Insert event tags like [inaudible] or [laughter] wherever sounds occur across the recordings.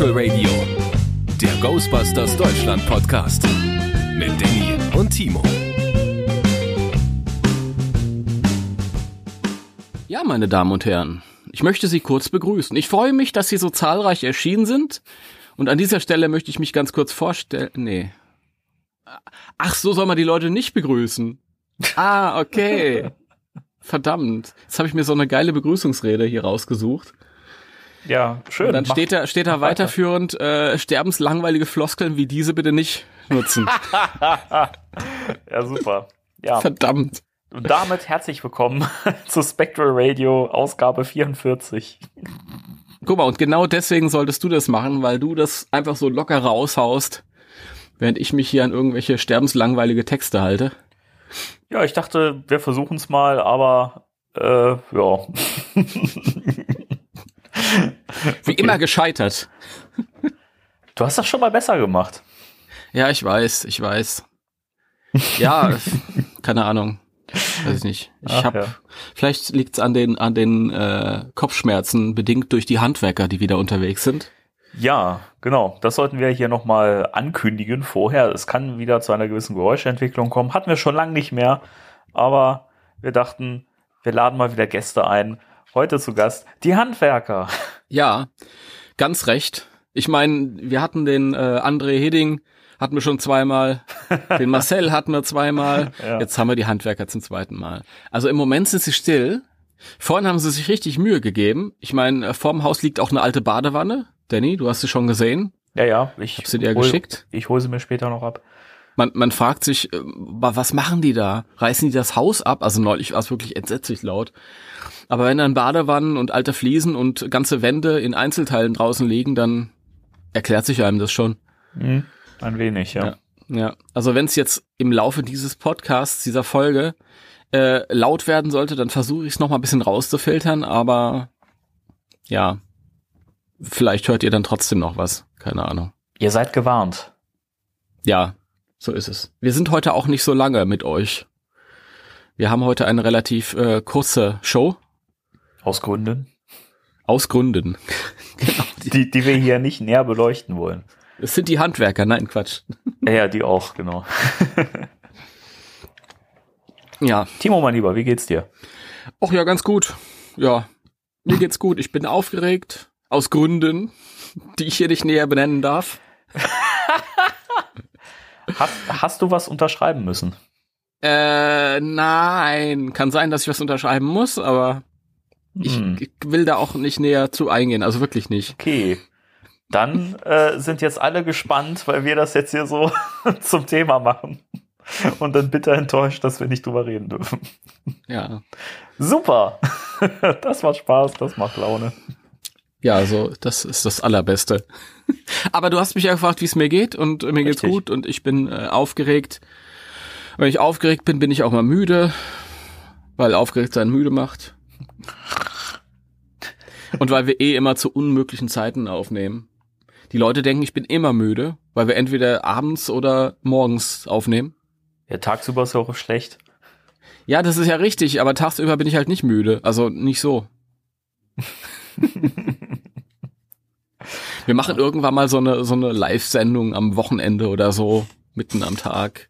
Spectral Radio, der Ghostbusters Deutschland Podcast mit Danny und Timo. Ja, meine Damen und Herren, ich möchte Sie kurz begrüßen. Ich freue mich, dass Sie so zahlreich erschienen sind. Und an dieser Stelle möchte ich mich ganz kurz vorstellen. Nee. Ach, so soll man die Leute nicht begrüßen. Ah, okay. [laughs] Verdammt. Jetzt habe ich mir so eine geile Begrüßungsrede hier rausgesucht. Ja, schön. Und dann steht da, steht da weiterführend, äh, sterbenslangweilige Floskeln wie diese bitte nicht nutzen. [laughs] ja, super. Ja. Verdammt. Und damit herzlich willkommen [laughs] zu Spectral Radio Ausgabe 44. Guck mal, und genau deswegen solltest du das machen, weil du das einfach so locker raushaust, während ich mich hier an irgendwelche sterbenslangweilige Texte halte. Ja, ich dachte, wir versuchen es mal, aber äh, ja. [laughs] [laughs] Wie immer gescheitert. Du hast das schon mal besser gemacht. Ja, ich weiß, ich weiß. Ja, [laughs] keine Ahnung. Weiß ich nicht. Ich hab, ja. vielleicht liegt's an den an den äh, Kopfschmerzen bedingt durch die Handwerker, die wieder unterwegs sind. Ja, genau. Das sollten wir hier nochmal ankündigen vorher. Es kann wieder zu einer gewissen Geräuschentwicklung kommen. Hatten wir schon lange nicht mehr. Aber wir dachten, wir laden mal wieder Gäste ein. Heute zu Gast die Handwerker. Ja, ganz recht. Ich meine, wir hatten den äh, André Heding, hatten wir schon zweimal. Den [laughs] Marcel hatten wir zweimal. Ja. Jetzt haben wir die Handwerker zum zweiten Mal. Also im Moment sind sie still. Vorhin haben sie sich richtig Mühe gegeben. Ich meine, äh, vorm Haus liegt auch eine alte Badewanne. Danny, du hast sie schon gesehen. Ja, ja. Ich hab sie dir hol, geschickt. Ich hole sie mir später noch ab. Man, man fragt sich, äh, was machen die da? Reißen die das Haus ab? Also neulich war es wirklich entsetzlich laut. Aber wenn dann Badewannen und alte Fliesen und ganze Wände in Einzelteilen draußen liegen, dann erklärt sich einem das schon. Mhm, ein wenig, ja. Ja, ja. also wenn es jetzt im Laufe dieses Podcasts, dieser Folge, äh, laut werden sollte, dann versuche ich es nochmal ein bisschen rauszufiltern, aber ja, vielleicht hört ihr dann trotzdem noch was. Keine Ahnung. Ihr seid gewarnt. Ja, so ist es. Wir sind heute auch nicht so lange mit euch. Wir haben heute eine relativ äh, kurze Show. Aus Gründen? Aus Gründen. [laughs] genau, die, die, die wir hier nicht näher beleuchten wollen. Es sind die Handwerker, nein, Quatsch. [laughs] Ja, ja, die auch, genau. [laughs] ja. Timo, mein Lieber, wie geht's dir? Ach ja, ganz gut. Ja, mir geht's gut. Ich bin aufgeregt. Aus Gründen, die ich hier nicht näher benennen darf. Hast, hast du was unterschreiben müssen? Äh, nein. Kann sein, dass ich was unterschreiben muss, aber ich, hm. will da auch nicht näher zu eingehen, also wirklich nicht. Okay. Dann äh, sind jetzt alle gespannt, weil wir das jetzt hier so [laughs] zum Thema machen. Und dann bitter enttäuscht, dass wir nicht drüber reden dürfen. Ja. Super. [laughs] Das macht Spaß, das macht Laune. Ja, also das ist das Allerbeste. [laughs] Aber du hast mich ja gefragt, wie es mir geht und mir Richtig. geht's gut und ich bin äh, aufgeregt. Wenn ich aufgeregt bin, bin ich auch mal müde, weil aufgeregt sein müde macht. Und weil wir eh immer zu unmöglichen Zeiten aufnehmen. Die Leute denken, ich bin immer müde, weil wir entweder abends oder morgens aufnehmen. Ja, tagsüber ist ja auch schlecht. Ja, das ist ja richtig, aber tagsüber bin ich halt nicht müde. Also nicht so. [laughs] wir machen irgendwann mal so eine, so eine Live-Sendung am Wochenende oder so, mitten am Tag.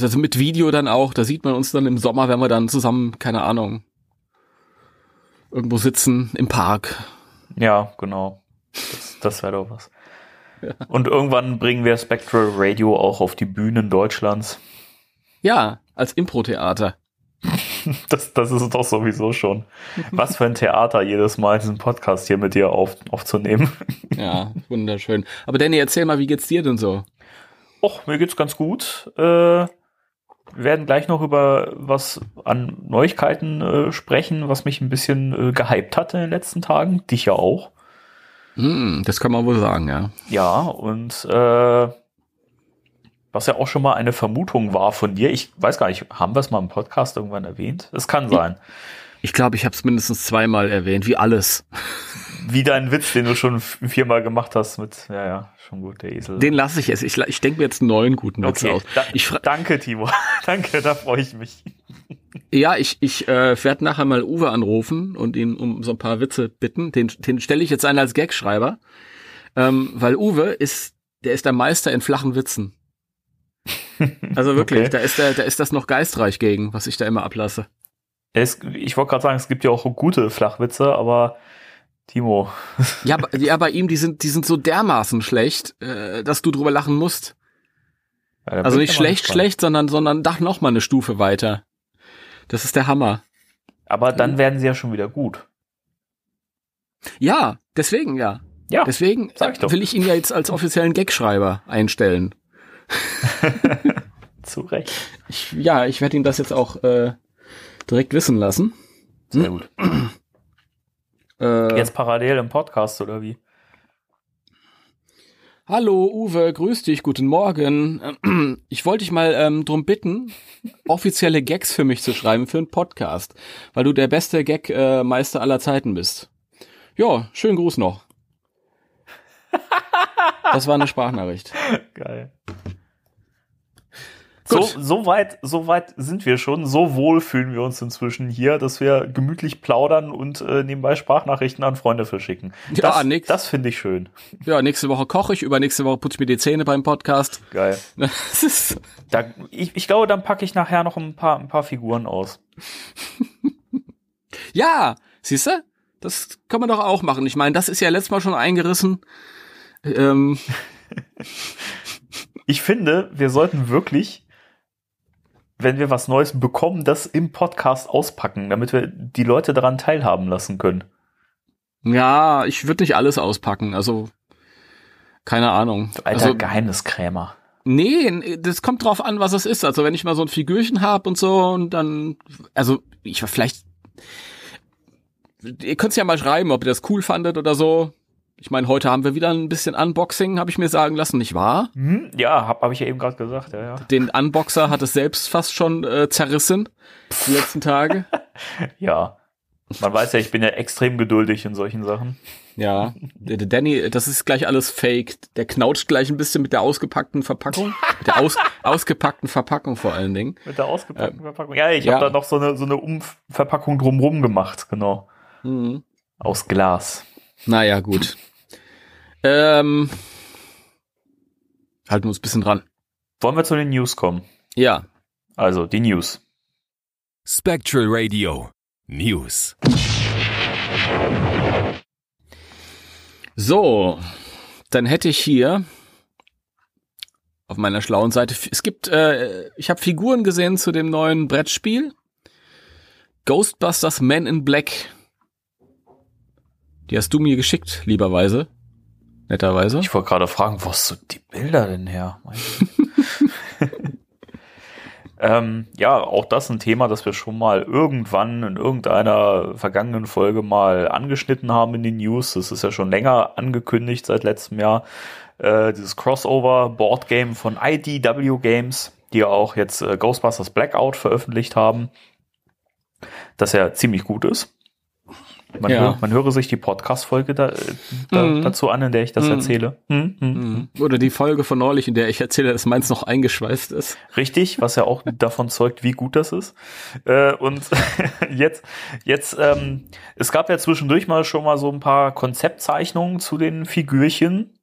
Also mit Video dann auch, da sieht man uns dann im Sommer, wenn wir dann zusammen, keine Ahnung, irgendwo sitzen im Park. Ja, genau. Das, das wäre doch was. Ja. Und irgendwann bringen wir Spectral Radio auch auf die Bühnen Deutschlands. Ja, als Impro-Theater. [laughs] Das, das ist doch sowieso schon. Was für ein Theater, jedes Mal diesen Podcast hier mit dir auf, aufzunehmen. [laughs] Ja, wunderschön. Aber Danny, erzähl mal, wie geht's dir denn so? Och, mir geht's ganz gut. Äh, wir werden gleich noch über was an Neuigkeiten äh, sprechen, was mich ein bisschen äh, gehypt hat in den letzten Tagen. Dich ja auch. Mm, das kann man wohl sagen, ja. Ja, und äh, was ja auch schon mal eine Vermutung war von dir. Ich weiß gar nicht, haben wir es mal im Podcast irgendwann erwähnt? Es kann sein. Ich glaube, ich habe es mindestens zweimal erwähnt, wie alles. Wie dein Witz, den du schon viermal gemacht hast mit, ja, ja, schon gut, der Esel. Den lasse ich jetzt. Ich, ich denke mir jetzt einen neuen guten Witz okay, aus. Da, ich danke, Timo. [laughs] danke, da freue ich mich. Ja, ich, ich äh, werde nachher mal Uwe anrufen und ihn um so ein paar Witze bitten. Den, den stelle ich jetzt ein als Gagschreiber. Ähm, weil Uwe ist, der ist der Meister in flachen Witzen. Also wirklich, Okay. da ist der, da ist das noch geistreich gegen, was ich da immer ablasse. Es, ich wollte gerade sagen, es gibt ja auch gute Flachwitze, aber Timo, Ja, [laughs] bei- ja, bei ihm, die sind, die sind so dermaßen schlecht, äh, dass du drüber lachen musst. ja, Also nicht schlecht, gespannt. schlecht, sondern, sondern doch noch mal eine Stufe weiter. Das ist der Hammer. Aber dann werden sie ja schon wieder gut. Ja, deswegen ja. Ja, Deswegen sag ich doch. will ich ihn ja jetzt als offiziellen Gagschreiber einstellen. [laughs] zu Recht. Ich, ja, ich werde ihn das jetzt auch äh, direkt wissen lassen. Sehr gut. [clears throat] Äh, Jetzt parallel im Podcast oder wie? Hallo Uwe, grüß dich, guten Morgen. [clears throat] Ich wollte dich mal ähm, drum bitten, offizielle Gags für mich zu schreiben für einen Podcast, weil du der beste Gag-Meister äh, aller Zeiten bist. Ja, schönen Gruß noch. [laughs] Das war eine Sprachnachricht. Geil. So, Gut. so weit, so weit sind wir schon. So wohl fühlen wir uns inzwischen hier, dass wir gemütlich plaudern und äh, nebenbei Sprachnachrichten an Freunde verschicken. Ja, Das, nix. das finde ich schön. Ja, nächste Woche koche ich, übernächste Woche putze ich mir die Zähne beim Podcast. Geil. [laughs] Das ist, Da, ich, ich glaube, dann packe ich nachher noch ein paar, ein paar Figuren aus. [laughs] ja, siehst du? Das kann man doch auch machen. Ich meine, das ist ja letztes Mal schon eingerissen. Ähm, [laughs] Ich finde, wir sollten wirklich, wenn wir was Neues bekommen, das im Podcast auspacken, damit wir die Leute daran teilhaben lassen können. ja, ich würde nicht alles auspacken. Also, keine Ahnung. Alter also, Geheimniskrämer. Nee, das kommt drauf an, was es ist. Also wenn ich mal so ein Figürchen hab und so und dann, also ich vielleicht, ihr könnt's ja mal schreiben, ob ihr das cool fandet oder so. Ich meine, heute haben wir wieder ein bisschen Unboxing, habe ich mir sagen lassen, nicht wahr? Hm? Ja, hab, hab ich ja eben gerade gesagt, ja, ja. Den Unboxer hat es selbst fast schon äh, zerrissen die letzten Tage. [laughs] Ja. Man weiß ja, ich bin ja extrem geduldig in solchen Sachen. Ja, der, der Danny, das ist gleich alles fake. Der knautscht gleich ein bisschen mit der ausgepackten Verpackung, mit der aus, [laughs] ausgepackten Verpackung vor allen Dingen. Mit der ausgepackten Verpackung. Ja, ich ja. habe da noch so eine, so eine Umverpackung drumrum gemacht, genau. Mhm. Aus Glas. Naja, gut. Ähm, halten wir uns ein bisschen dran. Wollen wir zu den News kommen? Ja. Also, die News. Spectral Radio News. So, dann hätte ich hier auf meiner schlauen Seite, es gibt, äh, ich habe Figuren gesehen zu dem neuen Brettspiel. Ghostbusters Men in Black. Die hast du mir geschickt, lieberweise. Netterweise. Ich wollte gerade fragen, wo hast du die Bilder denn her? [laughs] Ähm, ja, auch das ein Thema, das wir schon mal irgendwann in irgendeiner vergangenen Folge mal angeschnitten haben in den News. Das ist ja schon länger angekündigt seit letztem Jahr. Äh, dieses Crossover Board Game von IDW Games, die ja auch jetzt äh, Ghostbusters Blackout veröffentlicht haben, das ja ziemlich gut ist. Man, Ja. hör, man höre sich die Podcast-Folge da, äh, da, Mhm. dazu an, in der ich das Mhm. erzähle. Mhm, mhm. Mhm. Oder die Folge von neulich, in der ich erzähle, dass meins noch eingeschweißt ist. Richtig, was ja auch [laughs] davon zeugt, wie gut das ist. Äh, und [laughs] jetzt, jetzt, ähm, es gab ja zwischendurch mal schon mal so ein paar Konzeptzeichnungen zu den Figürchen,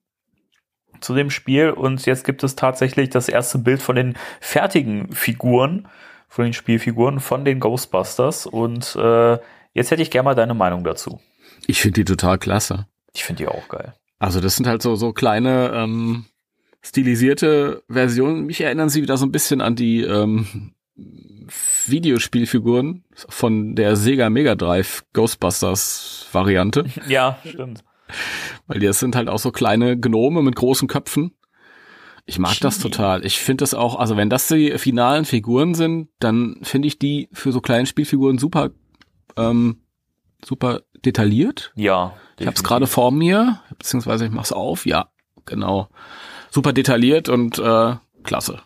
zu dem Spiel. Und jetzt gibt es tatsächlich das erste Bild von den fertigen Figuren, von den Spielfiguren von den Ghostbusters. Und äh, jetzt hätte ich gerne mal deine Meinung dazu. Ich finde die total klasse. Ich finde die auch geil. Also das sind halt so, so kleine ähm, stilisierte Versionen. Mich erinnern sie wieder so ein bisschen an die ähm, Videospielfiguren von der Sega Mega Drive Ghostbusters Variante. [laughs] Ja, stimmt. Weil die das sind halt auch so kleine Gnome mit großen Köpfen. Ich mag das Chibi. total. Ich finde das auch, also wenn das die finalen Figuren sind, dann finde ich die für so kleine Spielfiguren super, ähm, super detailliert. Ja. Ich habe es gerade vor mir, beziehungsweise ich mache es auf. Ja, genau. Super detailliert und äh, klasse.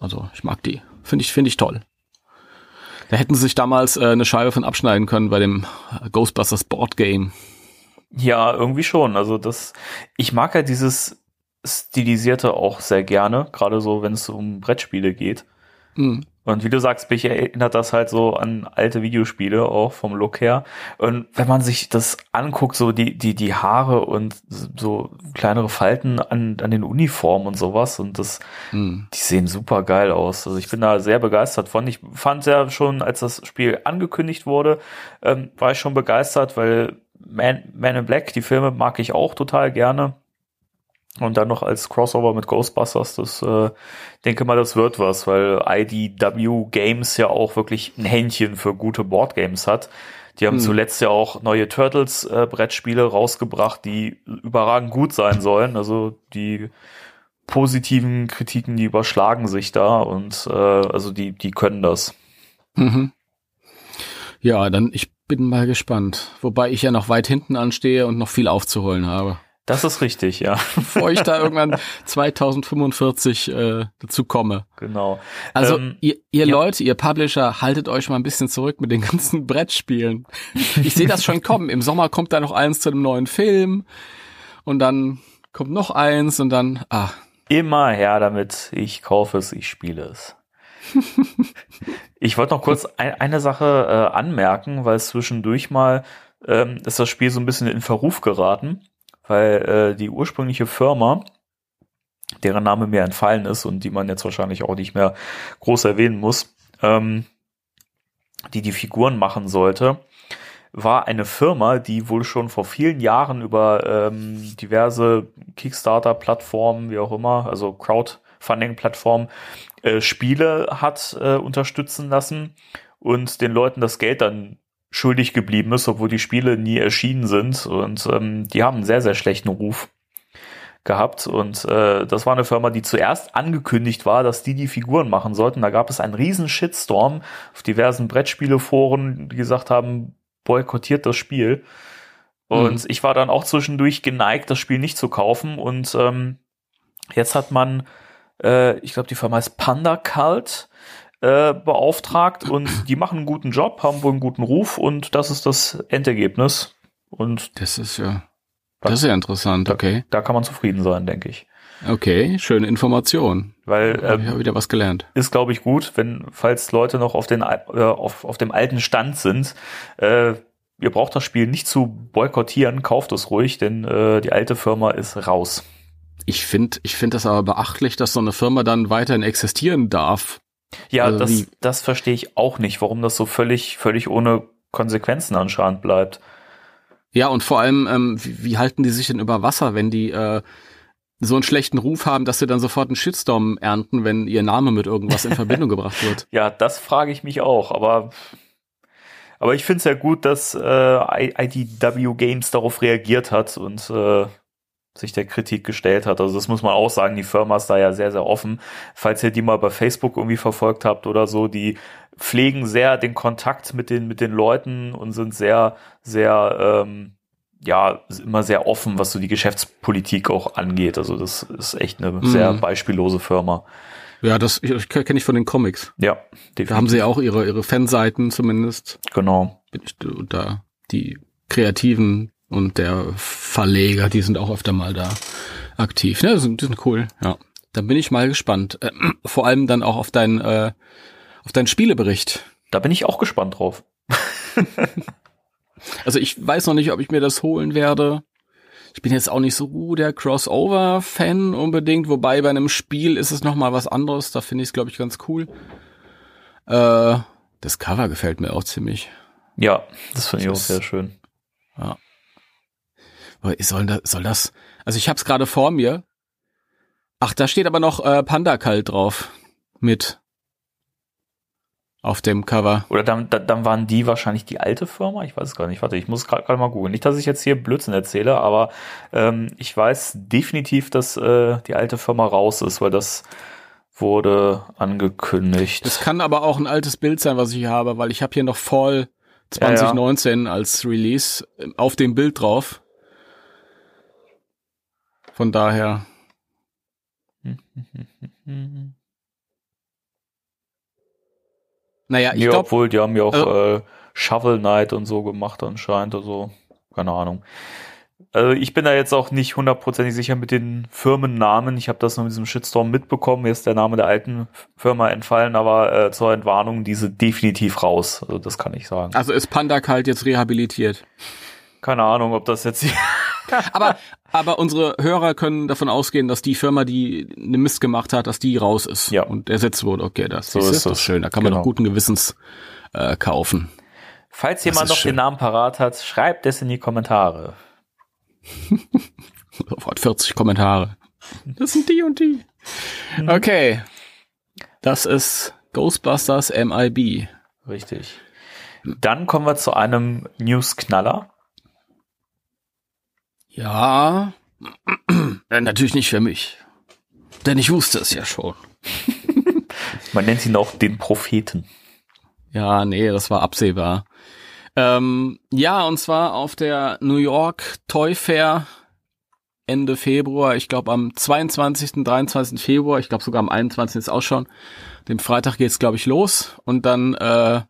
Also ich mag die. Finde ich, finde ich toll. Da hätten sie sich damals äh, eine Scheibe von abschneiden können bei dem äh, Ghostbusters Board Game. Ja, irgendwie schon. Also das, ich mag ja dieses Stilisierte auch sehr gerne, gerade so, wenn es um Brettspiele geht. Mhm. Und wie du sagst, mich erinnert das halt so an alte Videospiele, auch vom Look her. Und wenn man sich das anguckt, so die, die, die Haare und so kleinere Falten an, an den Uniformen und sowas, und das, mhm. die sehen super geil aus. Also ich bin da sehr begeistert von. Ich fand ja schon, als das Spiel angekündigt wurde, ähm, war ich schon begeistert, weil Man, Man in Black, die Filme mag ich auch total gerne. Und dann noch als Crossover mit Ghostbusters, das äh, denke mal, das wird was, weil IDW Games ja auch wirklich ein Händchen für gute Boardgames hat. Die haben hm. zuletzt ja auch neue Turtles äh, Brettspiele rausgebracht, die überragend gut sein sollen. Also die positiven Kritiken, die überschlagen sich da und äh, also die, die können das. Mhm. Ja, dann ich bin mal gespannt. Wobei ich ja noch weit hinten anstehe und noch viel aufzuholen habe. Das ist richtig, ja. Bevor ich da irgendwann 2045 äh, dazu komme. Genau. Also ähm, ihr, ihr ja. Leute, ihr Publisher, haltet euch mal ein bisschen zurück mit den ganzen [laughs] Brettspielen. Ich sehe das schon kommen. Im Sommer kommt da noch eins zu einem neuen Film und dann kommt noch eins und dann, ah. Immer her damit, ich kaufe es, ich spiele es. [laughs] ich wollte noch kurz ein, eine Sache äh, anmerken, weil zwischendurch mal ähm, ist das Spiel so ein bisschen in Verruf geraten weil äh, die ursprüngliche Firma, deren Name mir entfallen ist und die man jetzt wahrscheinlich auch nicht mehr groß erwähnen muss, ähm, die die Figuren machen sollte, war eine Firma, die wohl schon vor vielen Jahren über ähm, diverse Kickstarter-Plattformen, wie auch immer, also Crowdfunding-Plattformen, äh, Spiele hat äh, unterstützen lassen und den Leuten das Geld dann schuldig geblieben ist, obwohl die Spiele nie erschienen sind. Und ähm, die haben einen sehr, sehr schlechten Ruf gehabt. Und äh, das war eine Firma, die zuerst angekündigt war, dass die die Figuren machen sollten. Da gab es einen riesen Shitstorm auf diversen Brettspieleforen, die gesagt haben, boykottiert das Spiel. Und mhm. ich war dann auch zwischendurch geneigt, das Spiel nicht zu kaufen. Und ähm, jetzt hat man, äh, ich glaube, die Firma heißt Panda Cult, äh, beauftragt und die machen einen guten Job, haben wohl einen guten Ruf und das ist das Endergebnis. Und das ist ja, das ist ja interessant, okay. Da, da kann man zufrieden sein, denke ich. Okay, schöne Information. Weil ähm, ich habe wieder was gelernt. Ist, glaube ich, gut, wenn falls Leute noch auf den äh, auf, auf dem alten Stand sind. Äh, ihr braucht das Spiel nicht zu boykottieren, kauft es ruhig, denn äh, die alte Firma ist raus. Ich finde, ich finde das aber beachtlich, dass so eine Firma dann weiterhin existieren darf. Ja, also das, das verstehe ich auch nicht, warum das so völlig, völlig ohne Konsequenzen anscheinend bleibt. Ja, und vor allem, ähm, wie, wie, halten die sich denn über Wasser, wenn die äh, so einen schlechten Ruf haben, dass sie dann sofort einen Shitstorm ernten, wenn ihr Name mit irgendwas in Verbindung gebracht wird? [laughs] Ja, das frage ich mich auch, aber aber ich finde es ja gut, dass äh, IDW Games darauf reagiert hat und äh, sich der Kritik gestellt hat. Also das muss man auch sagen, die Firma ist da ja sehr, sehr offen. Falls ihr die mal bei Facebook irgendwie verfolgt habt oder so, die pflegen sehr den Kontakt mit den, mit den Leuten und sind sehr, sehr, ähm, ja, immer sehr offen, was so die Geschäftspolitik auch angeht. Also das ist echt eine mhm. sehr beispiellose Firma. Ja, das kenne ich von den Comics. Ja, definitiv. Da haben sie auch ihre, ihre Fanseiten zumindest. Genau. Bin ich da, die kreativen und der Verleger, die sind auch öfter mal da aktiv. Ja, die sind, die sind cool, ja. Dann bin ich mal gespannt. Äh, vor allem dann auch auf deinen äh, auf deinen Spielebericht. Da bin ich auch gespannt drauf. [laughs] also ich weiß noch nicht, ob ich mir das holen werde. Ich bin jetzt auch nicht so der Crossover-Fan unbedingt, wobei bei einem Spiel ist es noch mal was anderes. Da finde ich es, glaube ich, ganz cool. Äh, das Cover gefällt mir auch ziemlich. Ja, das finde ich auch sehr schön. Ja. Soll das, soll das? Also ich habe es gerade vor mir. Ach, da steht aber noch äh, Panda Kalt drauf mit auf dem Cover. Oder dann, dann waren die wahrscheinlich die alte Firma? Ich weiß es gar nicht. Warte, ich muss gerade mal googeln. Nicht, dass ich jetzt hier Blödsinn erzähle, aber ähm, ich weiß definitiv, dass äh, die alte Firma raus ist, weil das wurde angekündigt. Das kann aber auch ein altes Bild sein, was ich hier habe, weil ich habe hier noch Fall 2019 ja, ja. als Release auf dem Bild drauf. Von daher. [laughs] naja, ich ja, glaube. Obwohl, die haben ja auch äh, äh, Shovel Knight und so gemacht anscheinend, also keine Ahnung. Also ich bin da jetzt auch nicht hundertprozentig sicher mit den Firmennamen. Ich habe das nur in diesem Shitstorm mitbekommen. Mir ist der Name der alten Firma entfallen, aber äh, zur Entwarnung, diese definitiv raus. Also das kann ich sagen. Also ist Panda Kalt jetzt rehabilitiert? Keine Ahnung, ob das jetzt... [laughs] aber, aber unsere Hörer können davon ausgehen, dass die Firma, die eine Mist gemacht hat, dass die raus ist Ja. und ersetzt wurde. Okay, das, So ist, doch schön. Da kann man Genau. doch guten Gewissens äh, kaufen. Falls jemand noch schön. den Namen parat hat, schreibt es in die Kommentare. [laughs] Sofort 40 Kommentare. Das sind die und die. Mhm. Okay. Das ist Ghostbusters MIB. Richtig. Dann kommen wir zu einem News-Knaller. Ja. [clears throat] Äh, Natürlich nicht für mich. Denn ich wusste es ja schon. [laughs] Man nennt ihn auch den Propheten. Ja, nee, das war absehbar. Ähm, ja, und zwar auf der New York Toy Fair Ende Februar, ich glaube am 22., 23. Februar, ich glaube sogar am 21. ist auch schon. Dem Freitag geht's, glaube ich, los. Und dann äh,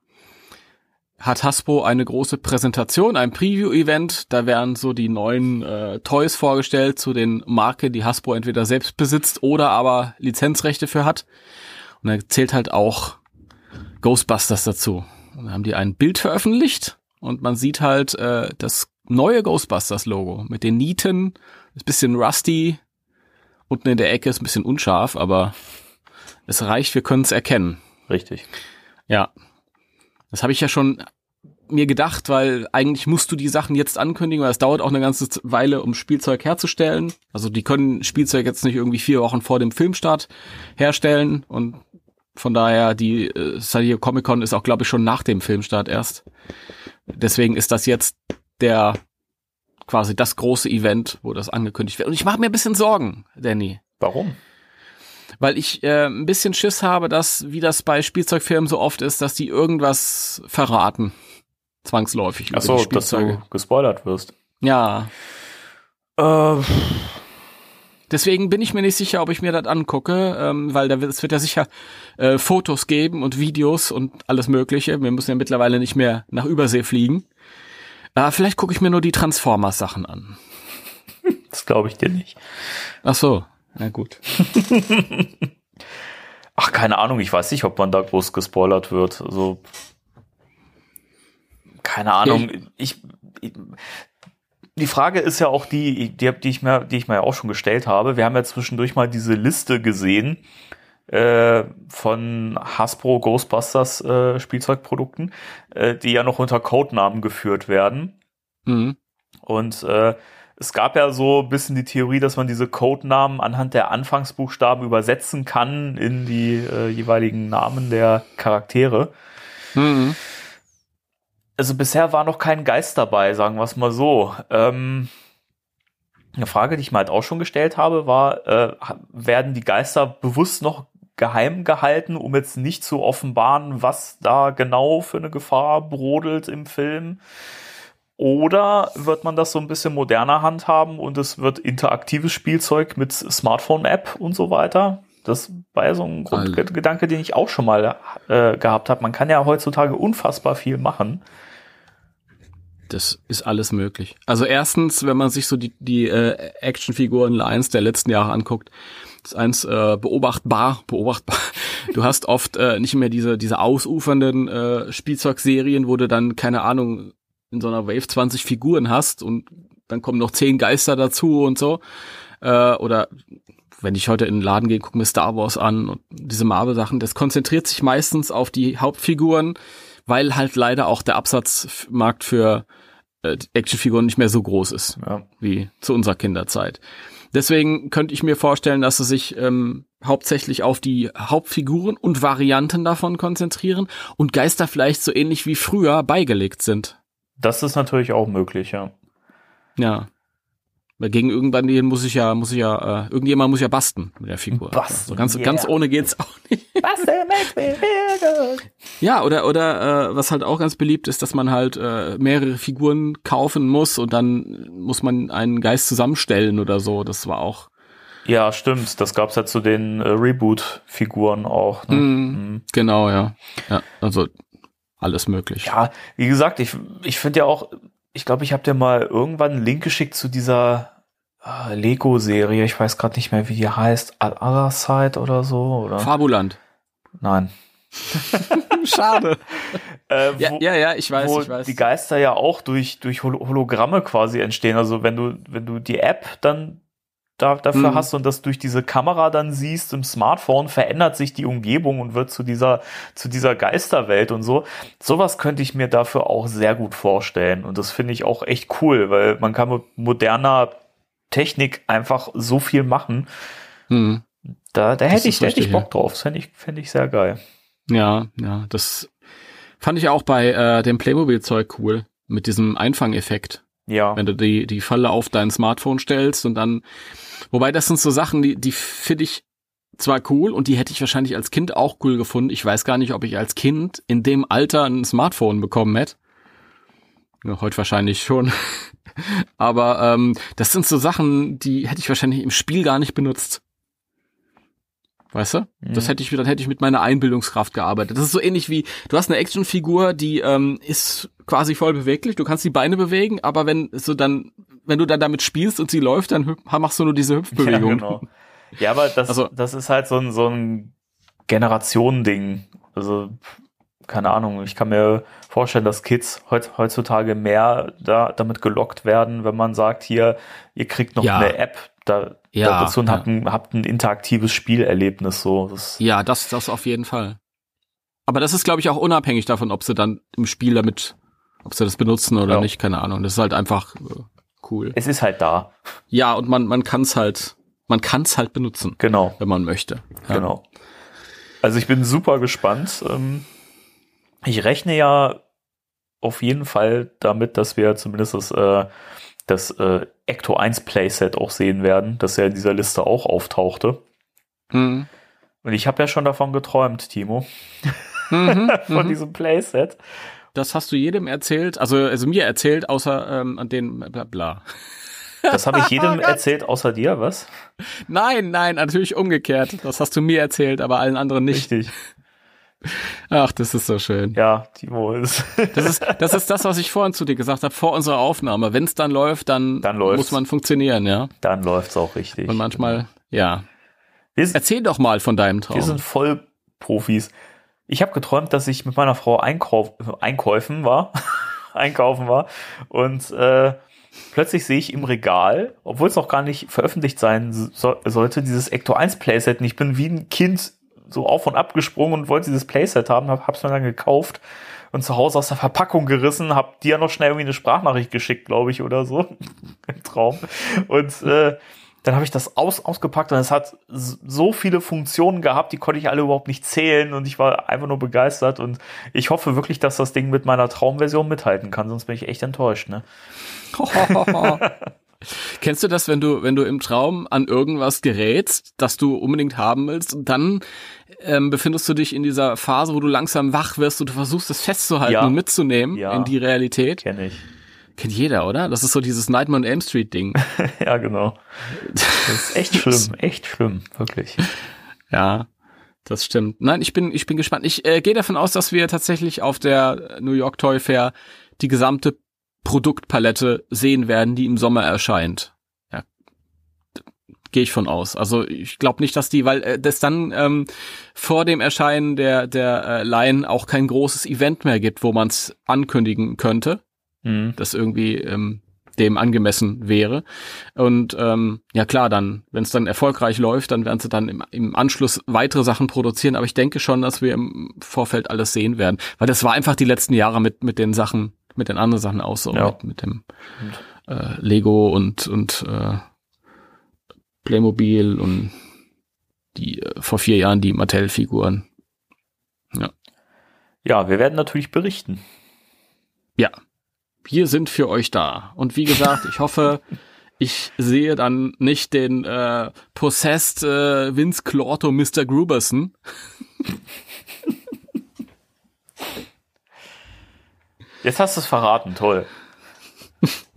hat Hasbro eine große Präsentation, ein Preview-Event. Da werden so die neuen äh, Toys vorgestellt zu den Marken, die Hasbro entweder selbst besitzt oder aber Lizenzrechte für hat. Und da zählt halt auch Ghostbusters dazu. Und dann haben die ein Bild veröffentlicht und man sieht halt äh, das neue Ghostbusters-Logo mit den Nieten, ist bisschen rusty, unten in der Ecke ist ein bisschen unscharf, aber es reicht, wir können es erkennen. Richtig. Ja. Das habe ich ja schon mir gedacht, weil eigentlich musst du die Sachen jetzt ankündigen, weil es dauert auch eine ganze Weile, um Spielzeug herzustellen. Also die können Spielzeug jetzt nicht irgendwie vier Wochen vor dem Filmstart herstellen und von daher die äh, San Diego Comic Con ist auch glaube ich schon nach dem Filmstart erst. Deswegen ist das jetzt der quasi das große Event, wo das angekündigt wird. Und ich mache mir ein bisschen Sorgen, Danny Warum? Weil ich äh, ein bisschen Schiss habe, dass, wie das bei Spielzeugfirmen so oft ist, dass die irgendwas verraten. Zwangsläufig. Achso, die dass du gespoilert wirst. Ja, Äh, deswegen bin ich mir nicht sicher, ob ich mir das angucke, ähm, weil da wird, es wird ja sicher äh, Fotos geben und Videos und alles Mögliche. Wir müssen ja mittlerweile nicht mehr nach Übersee fliegen. Äh, vielleicht gucke ich mir nur die Transformers-Sachen an. das glaube ich dir nicht. Ach so, na gut. [laughs] Ach, keine Ahnung, ich weiß nicht, ob man da groß gespoilert wird. Also, keine Ahnung. Ich, ich, die Frage ist ja auch die, die, die ich mir, die ich mir ja auch schon gestellt habe. Wir haben ja zwischendurch mal diese Liste gesehen äh, von Hasbro Ghostbusters äh, Spielzeugprodukten, äh, die ja noch unter Codenamen geführt werden. Mhm. Und äh, es gab ja so ein bisschen die Theorie, dass man diese Codenamen anhand der Anfangsbuchstaben übersetzen kann in die äh, jeweiligen Namen der Charaktere. Mhm. Also bisher war noch kein Geist dabei, sagen wir es mal so. Ähm, eine Frage, die ich mir halt auch schon gestellt habe, war, äh, werden die Geister bewusst noch geheim gehalten, um jetzt nicht zu offenbaren, was da genau für eine Gefahr brodelt im Film? Oder wird man das so ein bisschen moderner handhaben und es wird interaktives Spielzeug mit Smartphone-App und so weiter? Das war ja so ein Also- Grundgedanke, den ich auch schon mal äh, gehabt habe. Man kann ja heutzutage unfassbar viel machen. Das ist alles möglich. Also erstens, wenn man sich so die, die äh, Actionfiguren-Lines der letzten Jahre anguckt, ist eins äh, beobachtbar, beobachtbar. [laughs] Du hast oft äh, nicht mehr diese, diese ausufernden äh, Spielzeugserien, wo du dann, keine Ahnung, in so einer Wave 20 Figuren hast und dann kommen noch 10 Geister dazu und so. Äh, oder wenn ich heute in den Laden gehe, gucke mir Star Wars an und diese Marvel-Sachen, das konzentriert sich meistens auf die Hauptfiguren, weil halt leider auch der Absatzmarkt für äh, Actionfiguren nicht mehr so groß ist Ja. wie zu unserer Kinderzeit. Deswegen könnte ich mir vorstellen, dass sie sich ähm, hauptsächlich auf die Hauptfiguren und Varianten davon konzentrieren und Geister vielleicht so ähnlich wie früher beigelegt sind. Das ist natürlich auch möglich, ja. Ja. Weil gegen irgendwann den muss ich ja, muss ich ja, äh, irgendjemand muss ja basten mit der Figur. Basten, so ganz, yeah. ganz ohne geht's auch nicht. Ja, oder oder äh, was halt auch ganz beliebt ist, dass man halt äh, mehrere Figuren kaufen muss und dann muss man einen Geist zusammenstellen oder so. Das war auch Ja, stimmt. Das gab's ja zu den äh, Reboot-Figuren auch. Ne? Mhm. genau, ja. Ja, also alles möglich. Ja, wie gesagt, ich, ich finde ja auch, ich glaube, ich habe dir mal irgendwann einen Link geschickt zu dieser äh, Lego-Serie. Ich weiß gerade nicht mehr, wie die heißt. Other Side oder so. Oder? Fabuland. Nein. [laughs] Schade. Äh, Ja, wo, ja, ja, ich weiß, wo ich weiß. die Geister ja auch durch, durch Hol- Hologramme quasi entstehen. Also wenn du, wenn du die App dann da, dafür Mhm. hast und das durch diese Kamera dann siehst im Smartphone, verändert sich die Umgebung und wird zu dieser, zu dieser Geisterwelt und so. Sowas könnte ich mir dafür auch sehr gut vorstellen. Und das finde ich auch echt cool, weil man kann mit moderner Technik einfach so viel machen. Hm. Da, da hätte ich, da hätte ich Bock drauf. Das fände ich, fände ich sehr geil. Ja, ja, das fand ich auch bei äh, dem Playmobil-Zeug cool. Mit diesem Einfangeffekt. Ja. Wenn du die, die Falle auf dein Smartphone stellst und dann, wobei das sind so Sachen, die, die finde ich zwar cool und die hätte ich wahrscheinlich als Kind auch cool gefunden. Ich weiß gar nicht, ob ich als Kind in dem Alter ein Smartphone bekommen hätte. Ja, heute wahrscheinlich schon. [laughs] Aber ähm, das sind so Sachen, die hätte ich wahrscheinlich im Spiel gar nicht benutzt. Weißt du? Das Mhm. hätte ich, dann hätte ich mit meiner Einbildungskraft gearbeitet. Das ist so ähnlich wie, du hast eine Actionfigur, die ähm, ist quasi voll beweglich, du kannst die Beine bewegen, aber wenn so dann, wenn du dann damit spielst und sie läuft, dann machst du nur diese Hüpfbewegung. [laughs] Ja, genau. Ja, aber das, Also- das ist halt so ein, so ein Generationending. Also, keine Ahnung, ich kann mir vorstellen, dass Kids heut, heutzutage mehr da, damit gelockt werden, wenn man sagt, hier, ihr kriegt noch Ja. eine App da, Ja, dazu und ja. habt, ein, habt ein interaktives Spielerlebnis. So. Das, Ja, das, das auf jeden Fall. Aber das ist, glaube ich, auch unabhängig davon, ob sie dann im Spiel damit, ob sie das benutzen oder Ja. nicht, keine Ahnung. Das ist halt einfach äh, cool. Es ist halt da. Ja, und man, man kann es halt, man kann es halt benutzen, Genau. wenn man möchte. Ja. Genau. Also ich bin super gespannt. Ähm, Ich rechne ja auf jeden Fall damit, dass wir zumindest das, äh, das äh, Ecto 1 Playset auch sehen werden, das ja in dieser Liste auch auftauchte. Mhm. Und ich habe ja schon davon geträumt, Timo, Mhm, [laughs] von mhm. diesem Playset. Das hast du jedem erzählt, also, also mir erzählt, außer ähm, an den bla bla. Das habe ich [laughs] Oh jedem erzählt, außer dir, was? Nein, nein, natürlich umgekehrt. Das hast du mir erzählt, aber allen anderen nicht. Richtig. Ach, das ist so schön. Ja, Timo ist. [laughs] Das ist, das ist das, was ich vorhin zu dir gesagt habe, vor unserer Aufnahme. Wenn es dann läuft, dann, Dann läuft's. muss man funktionieren, ja. Dann läuft's auch richtig. Und manchmal, ja. Sind- Erzähl doch mal von deinem Traum. wir sind voll Profis. Ich habe geträumt, dass ich mit meiner Frau Einkauf, einkaufen war, [laughs] einkaufen war und äh, plötzlich sehe ich im Regal, obwohl es noch gar nicht veröffentlicht sein so, sollte, dieses Ecto 1 Playset. Und ich bin wie ein Kind so auf und ab gesprungen und wollte dieses Playset haben, hab, hab's mir dann gekauft und zu Hause aus der Verpackung gerissen, hab dir noch schnell irgendwie eine Sprachnachricht geschickt, glaube ich, oder so [laughs] im Traum. Und äh, dann habe ich das aus, ausgepackt und es hat so viele Funktionen gehabt, die konnte ich alle überhaupt nicht zählen und ich war einfach nur begeistert und ich hoffe wirklich, dass das Ding mit meiner Traumversion mithalten kann, sonst bin ich echt enttäuscht, ne? [laughs] Kennst du das, wenn du, wenn du im Traum an irgendwas gerätst, das du unbedingt haben willst, und dann ähm, befindest du dich in dieser Phase, wo du langsam wach wirst und du versuchst es festzuhalten Ja. und mitzunehmen Ja. in die Realität? Kenne ich. Kennt jeder, oder? Das ist so dieses Nightmare on Elm Street Ding. [laughs] ja, genau. Das ist echt [laughs] schlimm, echt schlimm, wirklich. Ja, das stimmt. Nein, ich bin, ich bin gespannt. Ich äh, gehe davon aus, dass wir tatsächlich auf der New York Toy Fair die gesamte Produktpalette sehen werden, die im Sommer erscheint. Ja, gehe ich von aus. Also ich glaube nicht, dass die, weil äh, das dann ähm, vor dem Erscheinen der der äh, Line auch kein großes Event mehr gibt, wo man es ankündigen könnte Mhm. das irgendwie ähm, dem angemessen wäre. Und ähm, ja klar, dann, wenn es dann erfolgreich läuft, dann werden sie dann im, im Anschluss weitere Sachen produzieren. Aber ich denke schon, dass wir im Vorfeld alles sehen werden. Weil das war einfach die letzten Jahre mit, mit den Sachen, mit den anderen Sachen auch so, Ja. mit, mit dem äh, Lego und, und äh, Playmobil und die äh, vor vier Jahren die Mattel-Figuren. Ja, wir werden natürlich berichten. Ja, wir sind für euch da. Und wie gesagt, ich hoffe, [laughs] ich sehe dann nicht den äh, Possessed äh, Vince Clorto Mr. Gruberson. [laughs] Jetzt hast du es verraten, toll.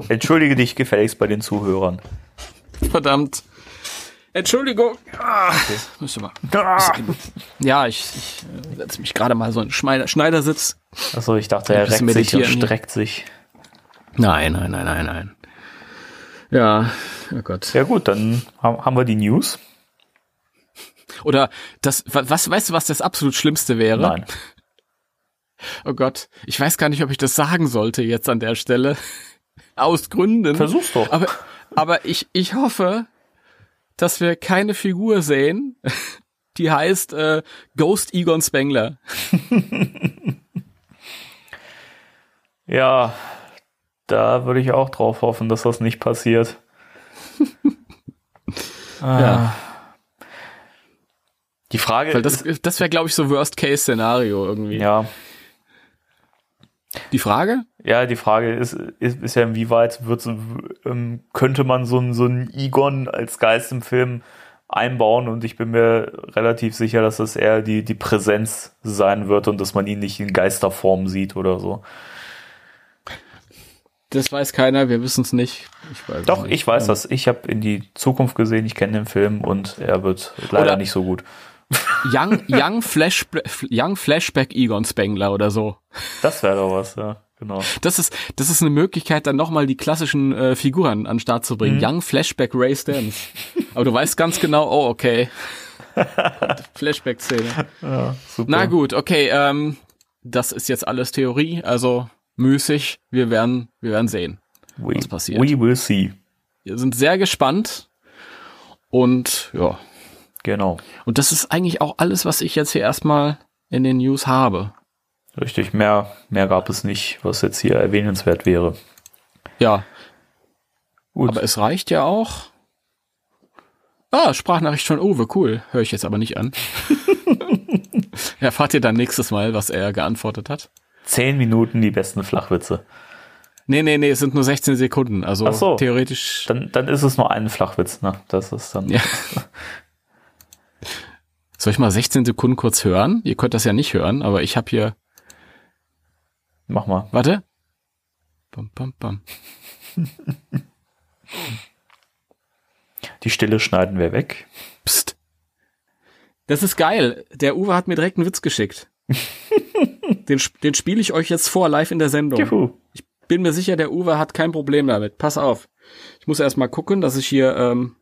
Entschuldige dich gefälligst bei den Zuhörern. Verdammt. Entschuldigung. Ah, müsste mal. Ja, ich, ich äh, setze mich gerade mal so in Schneider Schneidersitz. Achso, ich dachte, er reckt sich und streckt sich. Nein, nein, nein, nein, nein. Ja, oh Gott. Ja gut, dann haben wir die News. Oder das, was, weißt du, was das absolut Schlimmste wäre? Nein. [laughs] Oh Gott, ich weiß gar nicht, ob ich das sagen sollte jetzt an der Stelle. [laughs] Aus Gründen. Versuch's doch. Aber, aber ich, ich hoffe, dass wir keine Figur sehen, [laughs] die heißt äh, Ghost Egon Spengler. ja, da würde ich auch drauf hoffen, dass das nicht passiert. [laughs] ah. Ja. Die Frage Weil das, das wäre, glaube ich, so Worst-Case-Szenario irgendwie. Ja. Die Frage? Ja, die Frage ist, ist, ist ja, inwieweit wird, ähm, könnte man so ein, so Egon als Geist im Film einbauen und ich bin mir relativ sicher, dass das eher die, die Präsenz sein wird und dass man ihn nicht in Geisterform sieht oder so. Das weiß keiner, wir wissen es nicht. Ich weiß Doch, nicht. ich weiß ja. das. Ich habe in die Zukunft gesehen, ich kenne den Film und er wird leider oder nicht so gut. [laughs] Young, Young, Flash, Young Flashback Egon Spengler oder so. Das wäre doch was, ja. Genau. Das ist, das ist eine Möglichkeit, dann nochmal die klassischen äh, Figuren an den Start zu bringen. Mhm. Young Flashback Ray Stans. Aber du weißt ganz genau, oh, okay. [laughs] Flashback-Szene. Ja, super. Na gut, okay, ähm, das ist jetzt alles Theorie, also müßig. Wir werden, wir werden sehen, we, was passiert. We will see. Wir sind sehr gespannt und ja, Genau. Und das ist eigentlich auch alles, was ich jetzt hier erstmal in den News habe. Richtig, mehr, mehr gab es nicht, was jetzt hier erwähnenswert wäre. Ja. Gut. Aber es reicht ja auch. Ah, Sprachnachricht von Uwe, cool. Höre ich jetzt aber nicht an. [laughs] Erfahrt ihr dann nächstes Mal, was er geantwortet hat? Zehn Minuten die besten Flachwitze. Nee, nee, nee, es sind nur 16 Sekunden. Also so, theoretisch. Dann, dann ist es nur ein Flachwitz, ne? Das ist dann. Ja. Soll ich mal 16 Sekunden kurz hören? Ihr könnt das ja nicht hören, aber ich habe hier. Mach mal. Warte. Bam, bam, bam. Die Stille schneiden wir weg. Psst. Das ist geil. Der Uwe hat mir direkt einen Witz geschickt. [laughs] den den spiele ich euch jetzt vor, live in der Sendung. Juhu. Ich bin mir sicher, der Uwe hat kein Problem damit. Pass auf. Ich muss erst mal gucken, dass ich hier ähm,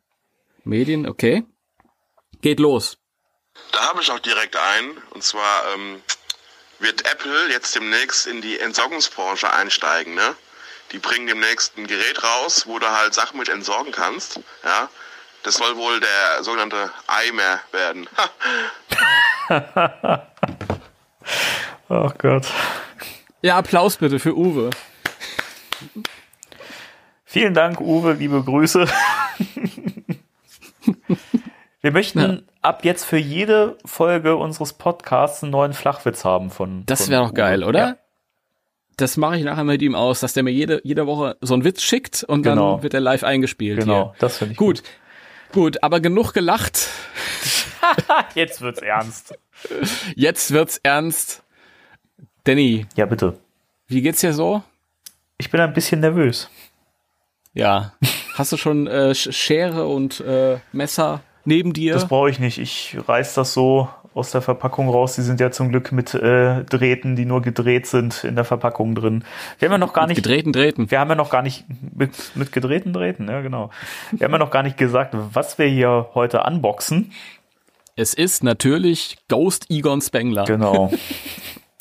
Medien, okay. Geht los. Da habe ich auch direkt einen. Und zwar ähm, wird Apple jetzt demnächst in die Entsorgungsbranche einsteigen. Ne? Die bringen demnächst ein Gerät raus, wo du halt Sachen mit entsorgen kannst. Ja? Das soll wohl der sogenannte iMac werden. [laughs] oh Gott. Ja, Applaus bitte für Uwe. Vielen Dank, Uwe, liebe Grüße. Wir möchten ja. ab jetzt für jede Folge unseres Podcasts einen neuen Flachwitz haben von. Das wäre doch geil, oder? Ja. Das mache ich nachher mit ihm aus, dass der mir jede, jede Woche so einen Witz schickt und genau. dann wird er live eingespielt. Genau, hier. das finde ich gut. gut. Gut, aber genug gelacht. [laughs] jetzt wird's ernst. Jetzt wird's ernst. Danny. Ja, bitte. Wie geht's dir so? Ich bin ein bisschen nervös. Ja. Hast du schon äh, Schere und äh, Messer neben dir? Das brauche ich nicht. Ich reiß das so aus der Verpackung raus. Die sind ja zum Glück mit äh, Drähten, die nur gedreht sind, in der Verpackung drin. Wir haben ja noch gar mit nicht. Gedrehten Drähten. Wir haben ja noch gar nicht. Mit, mit gedrehten Drähten, ja, genau. Wir haben ja noch gar nicht gesagt, was wir hier heute unboxen. Es ist natürlich Ghost Egon Spengler. Genau. [laughs]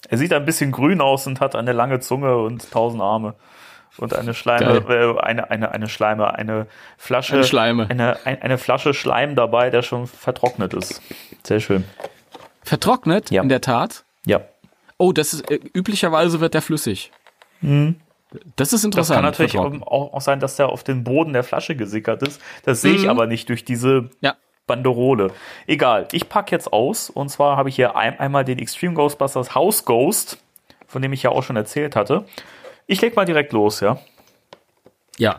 Er sieht ein bisschen grün aus und hat eine lange Zunge und tausend Arme und eine Schleime, äh, eine, eine, eine Schleime, eine Flasche, eine, Schleime. Eine, ein, eine Flasche Schleim dabei, der schon vertrocknet ist. Sehr schön. Vertrocknet? Ja. In der Tat? Ja. Oh, das ist, äh, üblicherweise wird der flüssig. Mhm. Das ist interessant. Das kann natürlich auch, auch, sein, dass der auf den Boden der Flasche gesickert ist. Das sehe ich mhm. aber nicht durch diese ja. Banderole. Egal, ich packe jetzt aus. Und zwar habe ich hier ein, einmal den Extreme Ghostbusters House Ghost, von dem ich ja auch schon erzählt hatte. Ich leg mal direkt los, ja? Ja.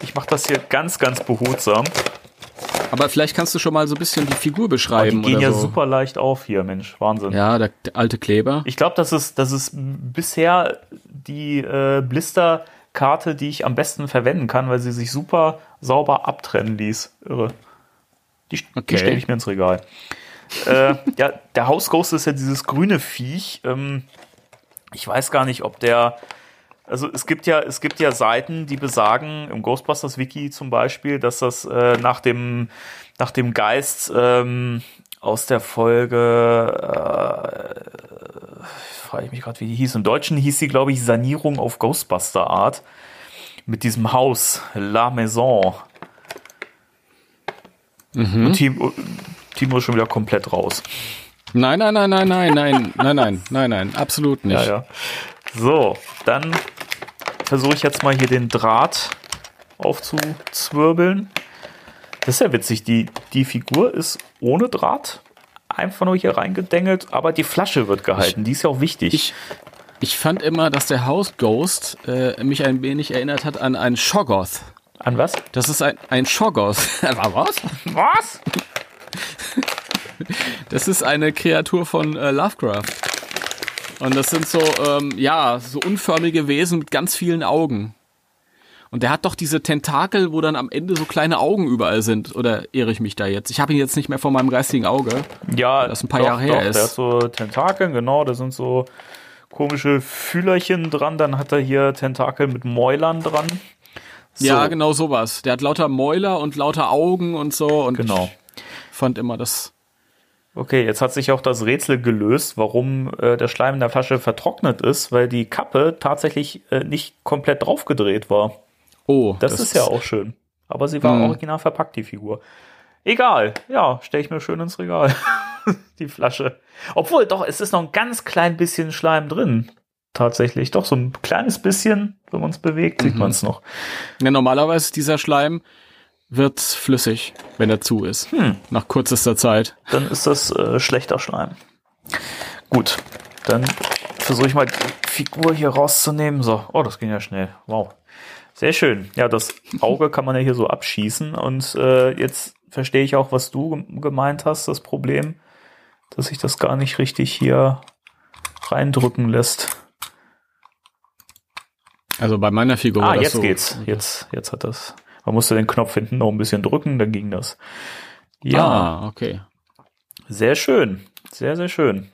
Ich mache das hier ganz, ganz behutsam. Aber vielleicht kannst du schon mal so ein bisschen die Figur beschreiben. Oh, die gehen ja so. super leicht auf hier, Mensch, Wahnsinn. Ja, der, der alte Kleber. Ich glaube, das ist, das ist bisher die äh, Blisterkarte, die ich am besten verwenden kann, weil sie sich super sauber abtrennen ließ. Irre. Die, okay. die stelle ich mir ins Regal. äh, [laughs] ja, der Hausghost ist ja dieses grüne Viech. Ähm, ich weiß gar nicht, ob der Also es gibt ja, es gibt ja Seiten, die besagen, im Ghostbusters Wiki zum Beispiel, dass das äh, nach dem, nach dem Geist ähm, aus der Folge, äh, frage ich mich gerade, wie die hieß. Im Deutschen hieß sie, glaube ich, Sanierung auf Ghostbuster Art. Mit diesem Haus, La Maison. Mhm. Und Timo, Timo ist schon wieder komplett raus. Nein, nein, nein, nein, nein, nein, nein, nein, nein, nein, absolut nicht. Ja, ja. So, dann versuche ich jetzt mal hier den Draht aufzuzwirbeln. Das ist ja witzig. Die, die Figur ist ohne Draht einfach nur hier reingedengelt, aber die Flasche wird gehalten. die ist ja auch wichtig. Ich, ich fand immer, dass der House Ghost äh, mich ein wenig erinnert hat an einen Shoggoth. An was? Das ist ein, ein Shoggoth. [laughs] was? Was? Das ist eine Kreatur von äh, Lovecraft. Und das sind so, ähm, ja, so unförmige Wesen mit ganz vielen Augen. Und der hat doch diese Tentakel, wo dann am Ende so kleine Augen überall sind. Oder irre ich mich da jetzt? Ich habe ihn jetzt nicht mehr vor meinem geistigen Auge. Ja, das ein paar Jahre her doch, ist. Der hat so Tentakeln, genau. Da sind so komische Fühlerchen dran. Dann hat er hier Tentakel mit Mäulern dran. So. Ja, genau sowas. Der hat lauter Mäuler und lauter Augen und so. Und Genau. ich fand immer das. Okay, jetzt hat sich auch das Rätsel gelöst, warum äh, der Schleim in der Flasche vertrocknet ist, weil die Kappe tatsächlich äh, nicht komplett draufgedreht war. Oh, Das, ist ja auch schön. Aber sie war Hm. original verpackt, die Figur. Egal, ja, stelle ich mir schön ins Regal. [laughs] die Flasche. Obwohl, doch, es ist noch ein ganz klein bisschen Schleim drin. Tatsächlich. Doch, so ein kleines bisschen, wenn man es bewegt, sieht Mhm. man es noch. Ja, normalerweise dieser Schleim wird flüssig, wenn er zu ist. Hm. Nach kürzester Zeit. Dann ist das äh, schlechter Schleim. Gut, dann versuche ich mal die Figur hier rauszunehmen. So, oh, das ging ja schnell. Wow. Sehr schön. Ja, das Auge kann man ja hier so abschießen. Und äh, jetzt verstehe ich auch, was du gem- gemeint hast, das Problem, dass sich das gar nicht richtig hier reindrücken lässt. Also bei meiner Figur ah, jetzt so. geht's. Jetzt, jetzt hat das. Man musste den Knopf hinten noch ein bisschen drücken, dann ging das. Ja, Ah, okay. sehr schön. Sehr, sehr schön.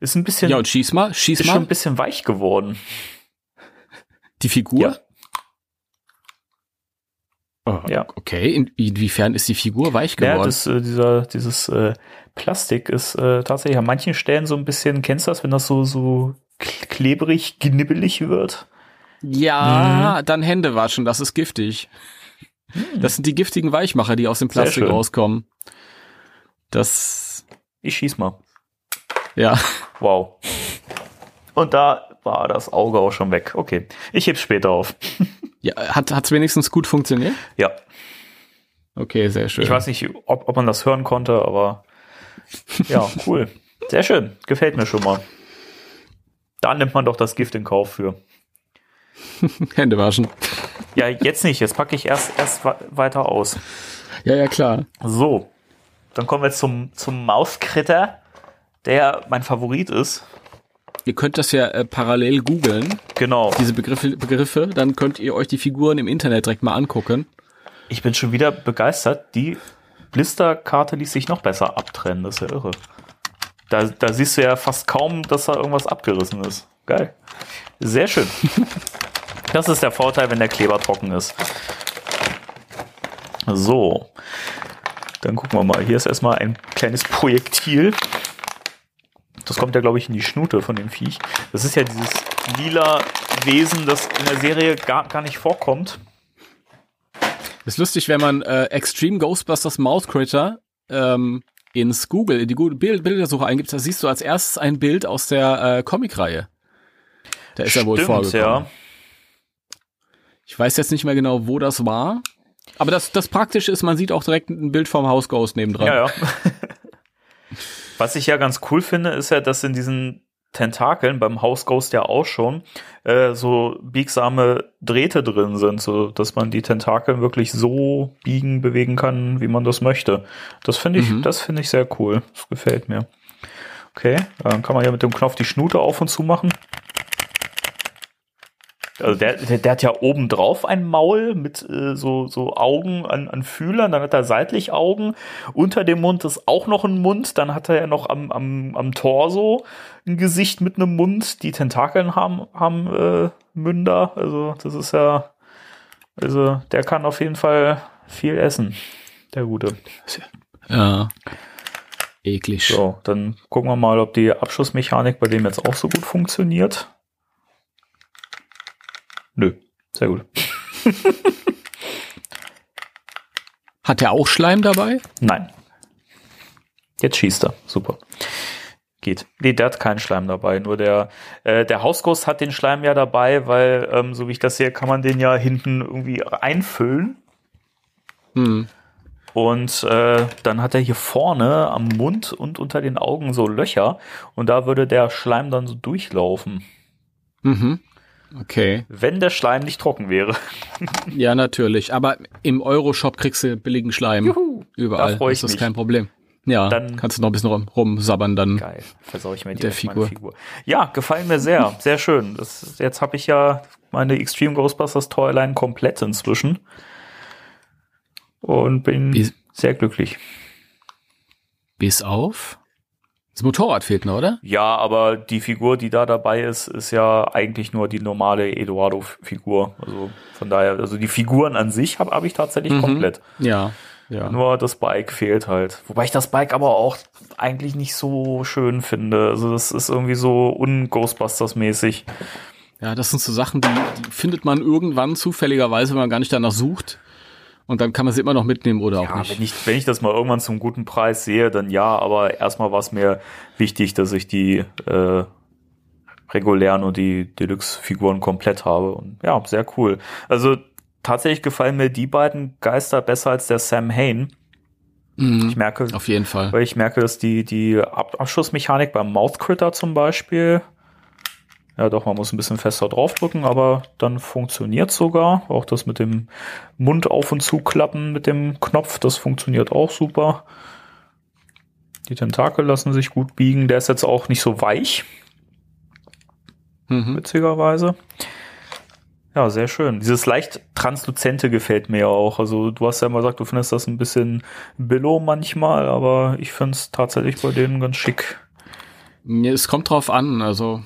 Ist ein bisschen, Ja, und schieß mal, schieß ist schon ein mal bisschen weich geworden. die Figur. Ja. Oh, Ja. Okay, In, inwiefern ist die Figur weich Ja, geworden? das, äh, dieser, dieses äh, Plastik ist äh, tatsächlich an manchen Stellen so ein bisschen, kennst du das, wenn das so, so klebrig, knibbelig wird? Ja, Mhm. dann Hände waschen, das ist giftig. Das sind die giftigen Weichmacher, die aus dem Plastik rauskommen. Das, Ich schieß mal. ja. Wow. Und da war das Auge auch schon weg. Okay, ich heb's später auf. [laughs] ja hat hat's wenigstens gut funktioniert? Ja, Okay, sehr schön. ich weiß nicht, ob, ob man das hören konnte, aber ja, cool. Sehr schön, gefällt mir schon mal. Da nimmt man doch das Gift in Kauf für. [laughs] Hände waschen. Ja, jetzt nicht, jetzt packe ich erst, erst weiter aus. Ja, ja, klar. So, dann kommen wir zum, zum Mauskritter, der mein Favorit ist. Ihr könnt das ja äh, parallel googeln, Genau. diese Begriffe, Begriffe, dann könnt ihr euch die Figuren im Internet direkt mal angucken. Ich bin schon wieder begeistert. Die Blisterkarte ließ sich noch besser abtrennen. Das ist ja irre. Da, da siehst du ja fast kaum, dass da irgendwas abgerissen ist. Geil. Sehr schön. Das ist der Vorteil, wenn der Kleber trocken ist. So. Dann gucken wir mal. Hier ist erstmal ein kleines Projektil. Das kommt ja, glaube ich, in die Schnute von dem Viech. Das ist ja dieses lila Wesen, das in der Serie gar, gar nicht vorkommt. Ist lustig, wenn man äh, Extreme Ghostbusters Mouth Critter ähm, ins Google, in die Google Bild Bildersuche eingibt, da siehst du als erstes ein Bild aus der äh, Comicreihe. Da ist er wohl vorgekommen. ja. Ich weiß jetzt nicht mehr genau, wo das war. Aber das, das Praktische ist, man sieht auch direkt ein Bild vom House Ghost nebendran. Ja, ja. [laughs] Was ich ja ganz cool finde, ist ja, dass in diesen Tentakeln beim House Ghost ja auch schon äh, so biegsame Drähte drin sind, so dass man die Tentakel wirklich so biegen, bewegen kann, wie man das möchte. Das finde ich, Mhm. das finde ich sehr cool. Das gefällt mir. Okay, dann kann man ja mit dem Knopf die Schnute auf und zu machen. Also der, der, der hat ja oben drauf ein Maul mit äh, so, so Augen an, an Fühlern, dann hat er seitlich Augen, unter dem Mund ist auch noch ein Mund, dann hat er ja noch am, am, am Torso ein Gesicht mit einem Mund, die Tentakeln haben, haben äh, Münder, also das ist ja, also der kann auf jeden Fall viel essen, der Gute. Ja. Eklig. So, dann gucken wir mal, ob die Abschussmechanik bei dem jetzt auch so gut funktioniert. Nö, sehr gut. [laughs] Hat er auch Schleim dabei? Nein. Jetzt schießt er. Super. Geht. Nee, der hat keinen Schleim dabei. Nur der, äh, der Hausghost hat den Schleim ja dabei, weil, ähm, so wie ich das sehe, kann man den ja hinten irgendwie einfüllen. Hm. Und äh, dann hat er hier vorne am Mund und unter den Augen so Löcher. Und da würde der Schleim dann so durchlaufen. Mhm. Okay. Wenn der Schleim nicht trocken wäre. Ja, natürlich. Aber im Euroshop kriegst du billigen Schleim. Juhu, Überall. da freu ich das ist mich. kein Problem. Ja, Dann- kannst du noch ein bisschen rum, rumsabbern dann. Geil. Versau ich mir meine Figur. Figur. Ja, gefallen mir sehr. Sehr schön. Das, jetzt habe ich ja meine Extreme Ghostbusters Toyline komplett inzwischen. Und bin Wie- sehr glücklich. Bis auf. Das Motorrad fehlt noch, oder? Ja, aber die Figur, die da dabei ist, ist ja eigentlich nur die normale Eduardo-Figur. Also von daher, also die Figuren an sich habe hab ich tatsächlich Mhm. komplett. Ja. Ja. Nur das Bike fehlt halt. Wobei ich das Bike aber auch eigentlich nicht so schön finde. Also das ist irgendwie so un-Ghostbusters-mäßig. Ja, das sind so Sachen, die, die findet man irgendwann zufälligerweise, wenn man gar nicht danach sucht. Und dann kann man sie immer noch mitnehmen oder auch Ja, nicht. wenn ich, wenn ich das mal irgendwann zum guten Preis sehe, dann ja, aber erstmal war es mir wichtig, dass ich die äh, regulären und die Deluxe-Figuren komplett habe. Und ja, sehr cool. Also tatsächlich gefallen mir die beiden Geister besser als der Sam Hain. Mhm. Ich merke, Auf jeden Fall. weil ich merke, dass die, die Ab Abschussmechanik beim Mouth Critter zum Beispiel, ja doch, man muss ein bisschen fester draufdrücken, aber dann funktioniert sogar. Auch das mit dem Mund auf und zuklappen mit dem Knopf, das funktioniert auch super. Die Tentakel lassen sich gut biegen. Der ist jetzt auch nicht so weich, Mhm. witzigerweise. Ja, sehr schön. Dieses leicht transluzente gefällt mir ja auch. Also du hast ja immer gesagt, du findest das ein bisschen billow manchmal, aber ich finde es tatsächlich bei denen ganz schick. Es kommt drauf an. Also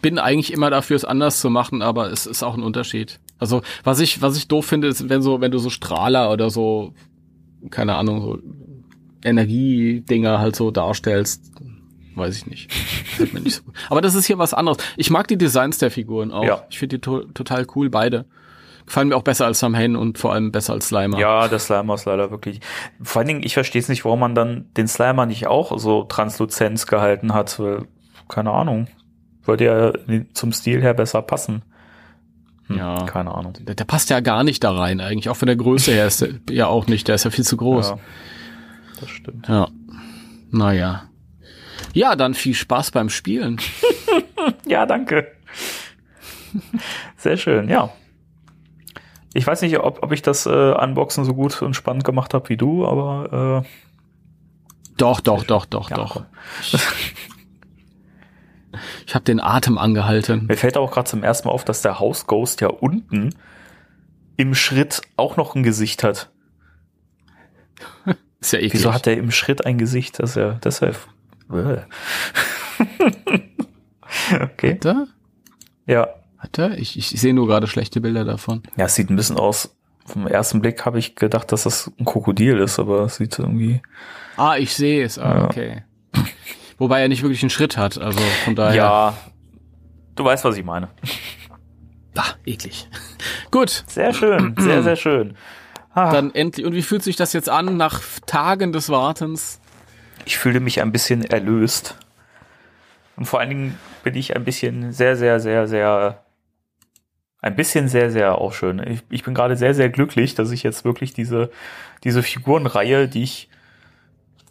bin eigentlich immer dafür, es anders zu machen, aber es ist auch ein Unterschied. Also was ich, was ich doof finde, ist, wenn so, wenn du so Strahler oder so, keine Ahnung, so Energiedinger halt so darstellst, weiß ich nicht. Nicht so gut. [laughs] Aber das ist hier was anderes. Ich mag die Designs der Figuren auch. Ja. Ich finde die to total cool, beide. Gefallen mir auch besser als Sam Hain und vor allem besser als Slimer. Ja, der Slimer ist leider wirklich. Vor allen Dingen, ich verstehe es nicht, warum man dann den Slimer nicht auch so transluzent gehalten hat. Weil, keine Ahnung. Würde ja zum Stil her besser passen. Hm, Ja. Keine Ahnung. Der, der passt ja gar nicht da rein eigentlich. Auch von der Größe her ist der [laughs] ja auch nicht. Der ist ja viel zu groß. Ja, das stimmt. Ja. Naja. Ja, dann viel Spaß beim Spielen. [laughs] Ja, danke. Sehr schön, ja. Ich weiß nicht, ob, ob ich das äh, Unboxen so gut und spannend gemacht habe wie du, aber äh, Doch, doch, doch, doch, Ja, doch. [laughs] Ich habe den Atem angehalten. mir fällt auch gerade zum ersten Mal auf, dass der House Ghost ja unten im Schritt auch noch ein Gesicht hat. [laughs] Ist ja eklig. Wieso hat er im Schritt ein Gesicht? Das ist ja deshalb. [laughs] Okay. Hat er? Ja. Hat er? Ich, ich sehe nur gerade schlechte Bilder davon. Ja, es sieht ein bisschen aus. Vom ersten Blick habe ich gedacht, dass das ein Krokodil ist, aber es sieht irgendwie. Ah, ich sehe es. Ah, Ja. okay. [laughs] Wobei er nicht wirklich einen Schritt hat. Also von daher. Ja. Du weißt, was ich meine. Ah, eklig. Gut, Sehr schön, sehr, sehr schön. Ah, dann endlich. Und wie fühlt sich das jetzt an nach Tagen des Wartens? ich fühle mich ein bisschen erlöst. Und vor allen Dingen bin ich ein bisschen sehr, sehr, sehr, sehr, ein bisschen sehr, sehr auch schön. Ich, ich bin gerade sehr, sehr glücklich, dass ich jetzt wirklich diese, diese Figurenreihe, die ich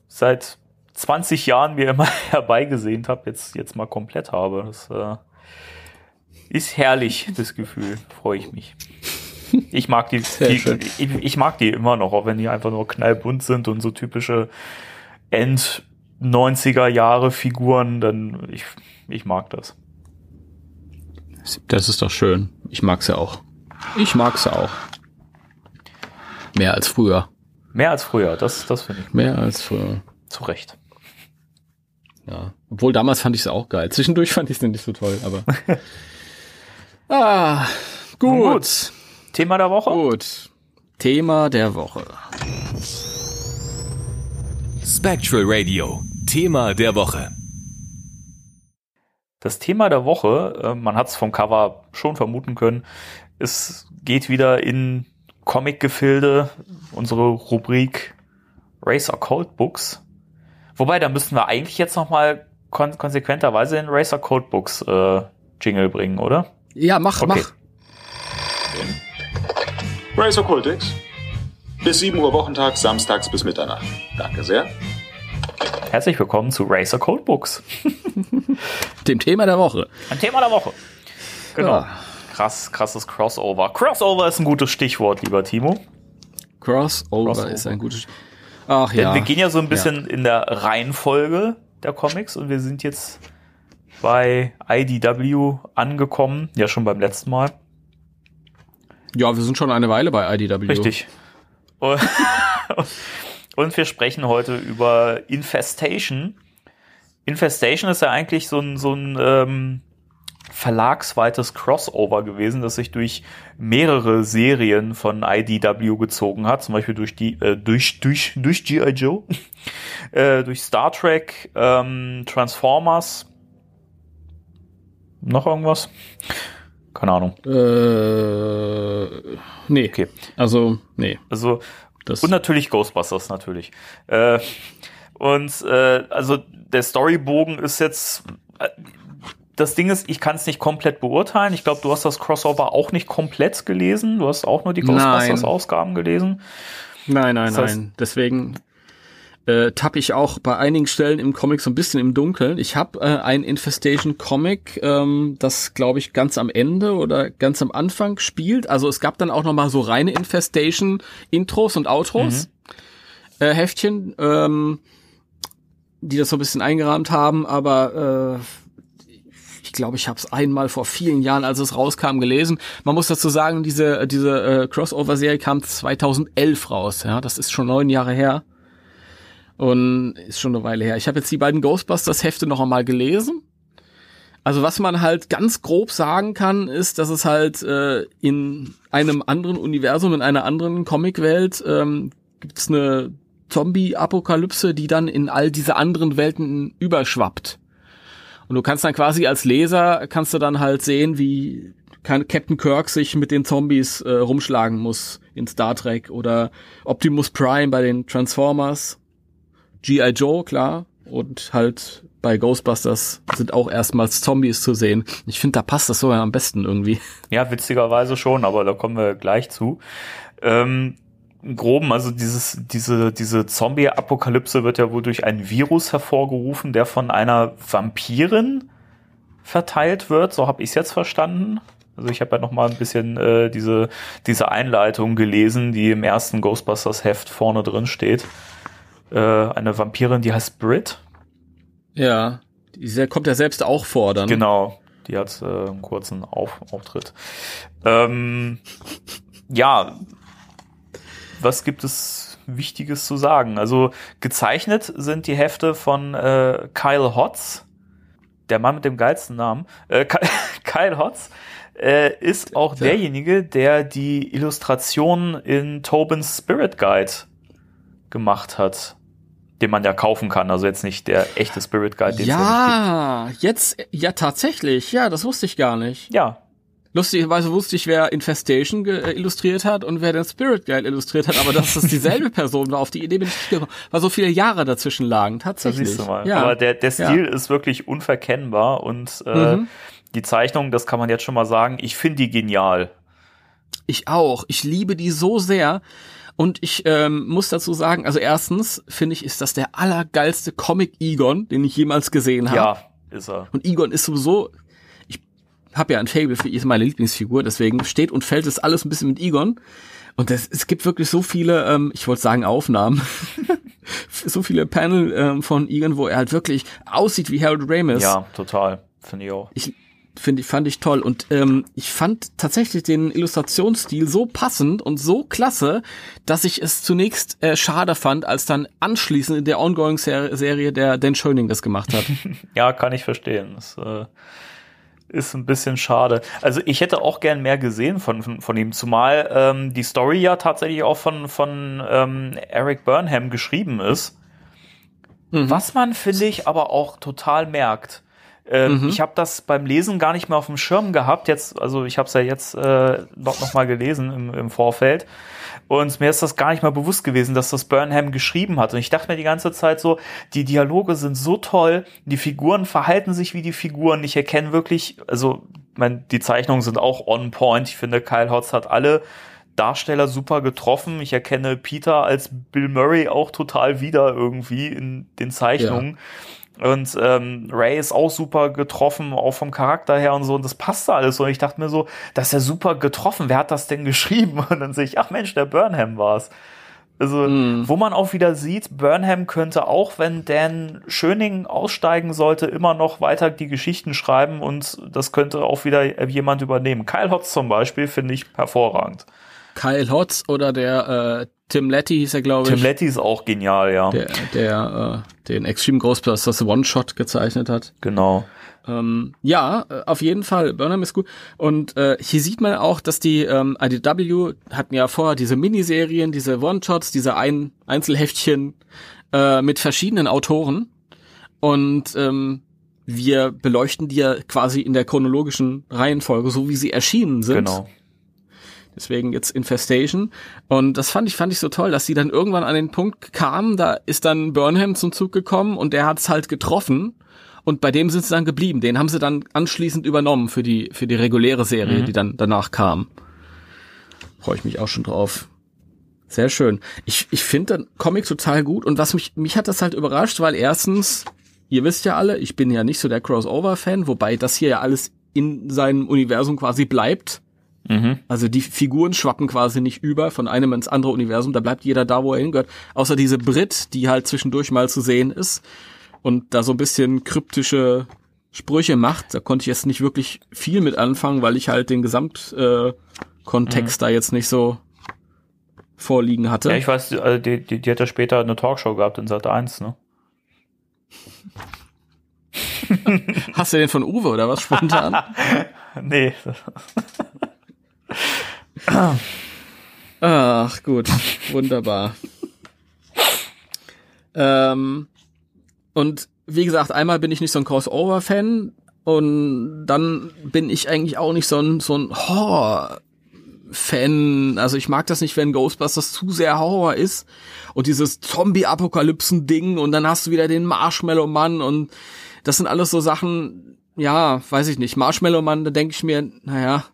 seit 20 Jahren mir immer [laughs] herbeigesehnt habe, jetzt, jetzt mal komplett habe. Das äh, ist herrlich, das Gefühl. Freue ich mich. Ich mag die, [laughs] die ich, ich mag die immer noch, auch wenn die einfach nur knallbunt sind und so typische End 90er Jahre Figuren, dann ich, ich mag das. Das ist doch schön. Ich mag's ja auch. Ich mag's ja auch. Mehr als früher. Mehr als früher, das, das finde ich. Mehr als früher. Zu Recht. Ja. Obwohl damals fand ich es auch geil. Zwischendurch [laughs] fand ich es nicht so toll, aber. [laughs] ah, gut. gut. Thema der Woche? Gut. Thema der Woche. Spectral Radio. Thema der Woche. Das Thema der Woche, äh, man hat es vom Cover schon vermuten können, es geht wieder in Comic-Gefilde, unsere Rubrik Racer Cold Books. Wobei, da müssten wir eigentlich jetzt nochmal kon konsequenterweise den Racer Code Books äh, Jingle bringen, oder? Ja, mach, okay. mach. Racer Cultix. Bis 7 Uhr Wochentag, samstags bis Mitternacht. Danke sehr. Herzlich willkommen zu Racer Codebooks. [laughs] Dem Thema der Woche. Ein Thema der Woche. Genau. Ja. Krass, krasses Crossover. Crossover ist ein gutes Stichwort, lieber Timo. Crossover, Crossover. ist ein gutes Stichwort. Ach ja. wir gehen ja so ein bisschen ja. in der Reihenfolge der Comics und wir sind jetzt bei IDW angekommen. Ja, schon beim letzten Mal. Ja, wir sind schon eine Weile bei IDW. Richtig. Und, [laughs] und wir sprechen heute über Infestation. Infestation ist ja eigentlich so ein, so ein ähm, verlagsweites Crossover gewesen, das sich durch mehrere Serien von IDW gezogen hat, zum Beispiel durch die äh, durch durch durch GI Joe, [laughs] äh, durch Star Trek, ähm, Transformers, noch irgendwas? Keine Ahnung. Äh, nee. Okay. Also, nee. Also, das und natürlich Ghostbusters, natürlich. Äh, und äh, also der Storybogen ist jetzt. Das Ding ist, ich kann es nicht komplett beurteilen. Ich glaube, du hast das Crossover auch nicht komplett gelesen. Du hast auch nur die Ghostbusters-Ausgaben gelesen. Nein, nein, das heißt, nein. Deswegen äh, tappe ich auch bei einigen Stellen im Comic so ein bisschen im Dunkeln. Ich habe äh, ein Infestation Comic, ähm, das glaube ich ganz am Ende oder ganz am Anfang spielt. Also es gab dann auch noch mal so reine Infestation Intros und Outros mhm. äh, Heftchen, ähm, die das so ein bisschen eingerahmt haben, aber äh, ich glaube, ich habe es einmal vor vielen Jahren, als es rauskam, gelesen. Man muss dazu sagen, diese diese äh, Crossover-Serie kam 2011 raus. Ja, das ist schon neun Jahre her. Und ist schon eine Weile her. Ich habe jetzt die beiden Ghostbusters-Hefte noch einmal gelesen. Also was man halt ganz grob sagen kann, ist, dass es halt äh, in einem anderen Universum, in einer anderen Comicwelt ähm, gibt es eine Zombie-Apokalypse, die dann in all diese anderen Welten überschwappt. Und du kannst dann quasi als Leser, kannst du dann halt sehen, wie Captain Kirk sich mit den Zombies äh, rumschlagen muss in Star Trek oder Optimus Prime bei den Transformers. G.I. Joe, klar. Und halt bei Ghostbusters sind auch erstmals Zombies zu sehen. Ich finde, da passt das sogar am besten irgendwie. Ja, witzigerweise schon, aber da kommen wir gleich zu. Ähm, groben, also dieses, diese, diese Zombie-Apokalypse wird ja wohl durch ein Virus hervorgerufen, der von einer Vampirin verteilt wird. So habe ich es jetzt verstanden. Also ich habe ja noch mal ein bisschen äh, diese, diese Einleitung gelesen, die im ersten Ghostbusters-Heft vorne drin steht äh, eine Vampirin, die heißt Brit. Ja, die kommt ja selbst auch vor dann. Genau, die hat äh, einen kurzen Auf Auftritt. Ähm, ja, was gibt es Wichtiges zu sagen? Also gezeichnet sind die Hefte von äh, Kyle Hotz, der Mann mit dem geilsten Namen. Äh, [laughs] Kyle Hotz äh, ist auch ja. derjenige, der die Illustration in Tobins Spirit Guide gemacht hat den man ja kaufen kann, also jetzt nicht der echte Spirit Guide. Den ja, jetzt, ja tatsächlich, ja, das wusste ich gar nicht. Ja. Lustigerweise wusste ich, wer Infestation äh, illustriert hat und wer den Spirit Guide illustriert hat, aber dass das [laughs] dieselbe Person war, auf die Idee bin ich gekommen, weil so viele Jahre dazwischen lagen, tatsächlich. siehst du mal. Ja. Aber der, der Stil ja. ist wirklich unverkennbar und äh, mhm. die Zeichnung, das kann man jetzt schon mal sagen, ich finde die genial. Ich auch. Ich liebe die so sehr. Und ich ähm, muss dazu sagen, also erstens finde ich, ist das der allergeilste Comic Egon, den ich jemals gesehen habe. Ja, ist er. Und Egon ist sowieso, habe ja ein Fable für ist meine Lieblingsfigur, deswegen steht und fällt es alles ein bisschen mit Egon. Und das, es gibt wirklich so viele, ähm, ich wollte sagen Aufnahmen, [laughs] so viele Panel ähm, von Egon, wo er halt wirklich aussieht wie Harold Ramis. Ja, total, finde ich auch. Ich, finde ich, fand ich toll. Und ähm, ich fand tatsächlich den Illustrationsstil so passend und so klasse, dass ich es zunächst äh, schade fand, als dann anschließend in der Ongoing-Serie der Dan Schöning das gemacht hat. [laughs] ja, kann ich verstehen. Das äh, ist ein bisschen schade. Also ich hätte auch gern mehr gesehen von, von, von ihm, zumal ähm, die Story ja tatsächlich auch von, von ähm, Eric Burnham geschrieben ist. Mhm. Was man, finde ich, aber auch total merkt. Ähm, mhm. Ich habe das beim Lesen gar nicht mehr auf dem Schirm gehabt. Jetzt, also ich habe es ja jetzt äh, noch, noch mal gelesen im, im Vorfeld. Und mir ist das gar nicht mal bewusst gewesen, dass das Burnham geschrieben hat. Und ich dachte mir die ganze Zeit so, die Dialoge sind so toll, die Figuren verhalten sich wie die Figuren. Ich erkenne wirklich, also mein, die Zeichnungen sind auch on point. Ich finde, Kyle Hotz hat alle Darsteller super getroffen. Ich erkenne Peter als Bill Murray auch total wieder irgendwie in den Zeichnungen. Ja. Und ähm, Ray ist auch super getroffen, auch vom Charakter her und so. Und das passte alles. Und ich dachte mir so, das ist ja super getroffen. Wer hat das denn [laughs] geschrieben? Und dann sehe ich, ach Mensch, der Burnham war's. Also, mm. wo man auch wieder sieht, Burnham könnte auch, wenn Dan Schöning aussteigen sollte, immer noch weiter die Geschichten schreiben und das könnte auch wieder jemand übernehmen. Kyle Hotz zum Beispiel finde ich hervorragend. Kyle Hotz oder der äh, Tim Letty hieß er, glaube ich. Tim Letty ist auch genial, ja. Der, der äh, den Extreme Ghostbusters One-Shot gezeichnet hat. Genau. Ähm, ja, äh, auf jeden Fall. Burnham ist gut. Und äh, hier sieht man auch, dass die ähm, IDW hatten ja vorher diese Miniserien, diese One-Shots, diese ein Einzelheftchen äh, mit verschiedenen Autoren. Und ähm, wir beleuchten die ja quasi in der chronologischen Reihenfolge, so wie sie erschienen sind. Genau. Deswegen jetzt Infestation. Und das fand ich, fand ich so toll, dass sie dann irgendwann an den Punkt kamen, da ist dann Burnham zum Zug gekommen und der hat es halt getroffen. Und bei dem sind sie dann geblieben. Den haben sie dann anschließend übernommen für die, für die reguläre Serie, mhm. die dann danach kam. Freue ich mich auch schon drauf. Sehr schön. Ich, ich finde den Comic total gut und was mich, mich hat das halt überrascht, weil erstens, ihr wisst ja alle, ich bin ja nicht so der Crossover-Fan, wobei das hier ja alles in seinem Universum quasi bleibt. Mhm. Also die Figuren schwappen quasi nicht über von einem ins andere Universum, da bleibt jeder da, wo er hingehört. Außer diese Brit, die halt zwischendurch mal zu sehen ist und da so ein bisschen kryptische Sprüche macht. Da konnte ich jetzt nicht wirklich viel mit anfangen, weil ich halt den Gesamtkontext äh, mhm. da jetzt nicht so vorliegen hatte. Ja, ich weiß, also die, die, die hat ja später eine Talkshow gehabt in Sat 1, ne? [laughs] Hast du den von Uwe oder was spontan? [laughs] nee. [laughs] Ach gut, wunderbar. ähm, und wie gesagt, einmal bin ich nicht so ein Crossover-Fan und dann bin ich eigentlich auch nicht so ein, so ein Horror-Fan. Also ich mag das nicht, wenn Ghostbusters zu sehr Horror ist und dieses Zombie-Apokalypsen-Ding und dann hast du wieder den Marshmallow-Mann und das sind alles so Sachen, ja, weiß ich nicht. Marshmallow-Mann, da denke ich mir, naja,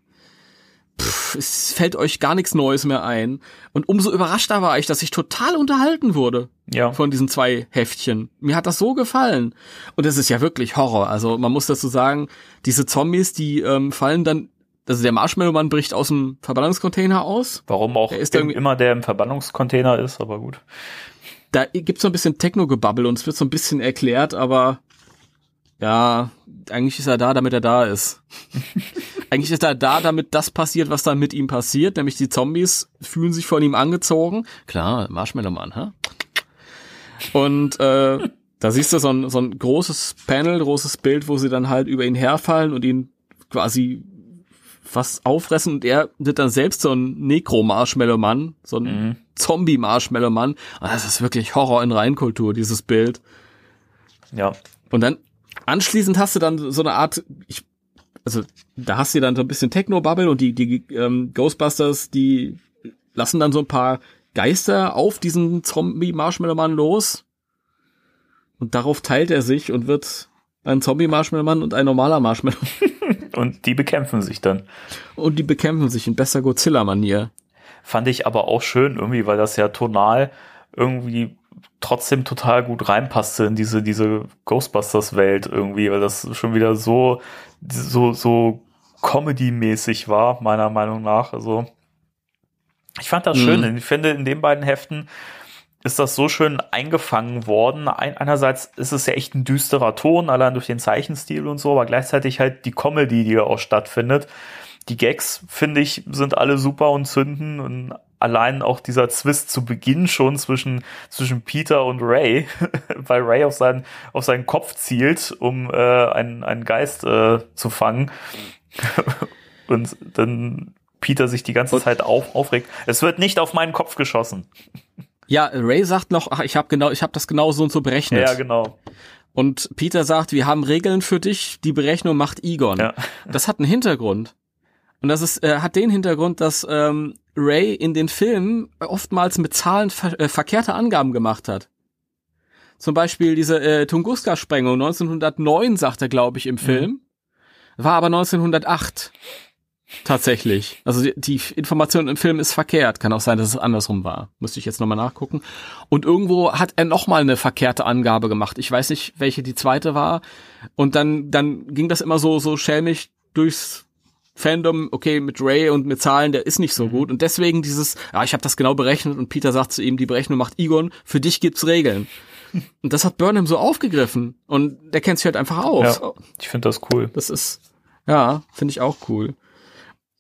pff, es fällt euch gar nichts Neues mehr ein. Und umso überraschter war ich, dass ich total unterhalten wurde ja. von diesen zwei Heftchen. Mir hat das so gefallen. Und es ist ja wirklich Horror. Also man muss dazu sagen, diese Zombies, die ähm, fallen dann also der Marshmallow-Mann bricht aus dem Verbannungscontainer aus. Warum auch der ist immer der im Verbannungscontainer ist, aber gut. Da gibt's so ein bisschen Techno-Gebabbel und es wird so ein bisschen erklärt, aber ja, eigentlich ist er da, damit er da ist. [laughs] eigentlich ist er da, damit das passiert, was dann mit ihm passiert, nämlich die Zombies fühlen sich von ihm angezogen. Klar, Marshmallow Mann, hä? Und äh, [laughs] da siehst du so ein, so ein großes Panel, großes Bild, wo sie dann halt über ihn herfallen und ihn quasi fast auffressen und er wird dann selbst so ein Necro-Marshmallow-Mann, so ein mhm. Zombie-Marshmallow-Mann. Das ist wirklich Horror in Reinkultur, dieses Bild. Ja. Und dann Anschließend hast du dann so eine Art, ich, also da hast du dann so ein bisschen Techno-Bubble und die, die ähm, Ghostbusters, die lassen dann so ein paar Geister auf diesen Zombie-Marshmallow-Mann los. Und darauf teilt er sich und wird ein Zombie-Marshmallow-Mann und ein normaler Marshmallow. [laughs] und die bekämpfen sich dann. Und die bekämpfen sich in besser Godzilla-Manier. Fand ich aber auch schön irgendwie, weil das ja tonal irgendwie trotzdem total gut reinpasste in diese, diese Ghostbusters-Welt irgendwie, weil das schon wieder so, so, so Comedy-mäßig war, meiner Meinung nach. Also, ich fand das mhm. schön. Ich finde, in den beiden Heften ist das so schön eingefangen worden. Ein, einerseits ist es ja echt ein düsterer Ton, allein durch den Zeichenstil und so, aber gleichzeitig halt die Comedy, die da auch stattfindet. Die Gags, finde ich, sind alle super und zünden und allein auch dieser Zwist zu Beginn schon zwischen, zwischen Peter und Ray, [laughs] weil Ray auf seinen, auf seinen Kopf zielt, um äh, einen, einen Geist äh, zu fangen. [laughs] und dann Peter sich die ganze Zeit auf, aufregt. Es wird nicht auf meinen Kopf geschossen. Ja, Ray sagt noch, ach, ich habe genau, ich habe das genau so und so berechnet. Ja, genau. Und Peter sagt, wir haben Regeln für dich, die Berechnung macht Egon. Ja. Das hat einen Hintergrund. Und das ist, äh, hat den Hintergrund, dass ähm, Ray in den Filmen oftmals mit Zahlen ver äh, verkehrte Angaben gemacht hat. Zum Beispiel diese äh, Tunguska-Sprengung 1909, sagt er, glaube ich, im Film. Mhm. War aber 1908. Tatsächlich. Also die, die, Information im Film ist verkehrt. Kann auch sein, dass es andersrum war. Müsste ich jetzt nochmal nachgucken. Und irgendwo hat er nochmal eine verkehrte Angabe gemacht. Ich weiß nicht, welche die zweite war. Und dann, dann ging das immer so, so schelmig durchs Fandom, okay, mit Ray und mit Zahlen, der ist nicht so gut. Und deswegen dieses, ja, ich habe das genau berechnet und Peter sagt zu ihm, die Berechnung macht Egon, für dich gibt's Regeln. [laughs] Und das hat Burnham so aufgegriffen. Und der kennt sich halt einfach aus. Ja, ich finde das cool. Das ist, ja, finde ich auch cool.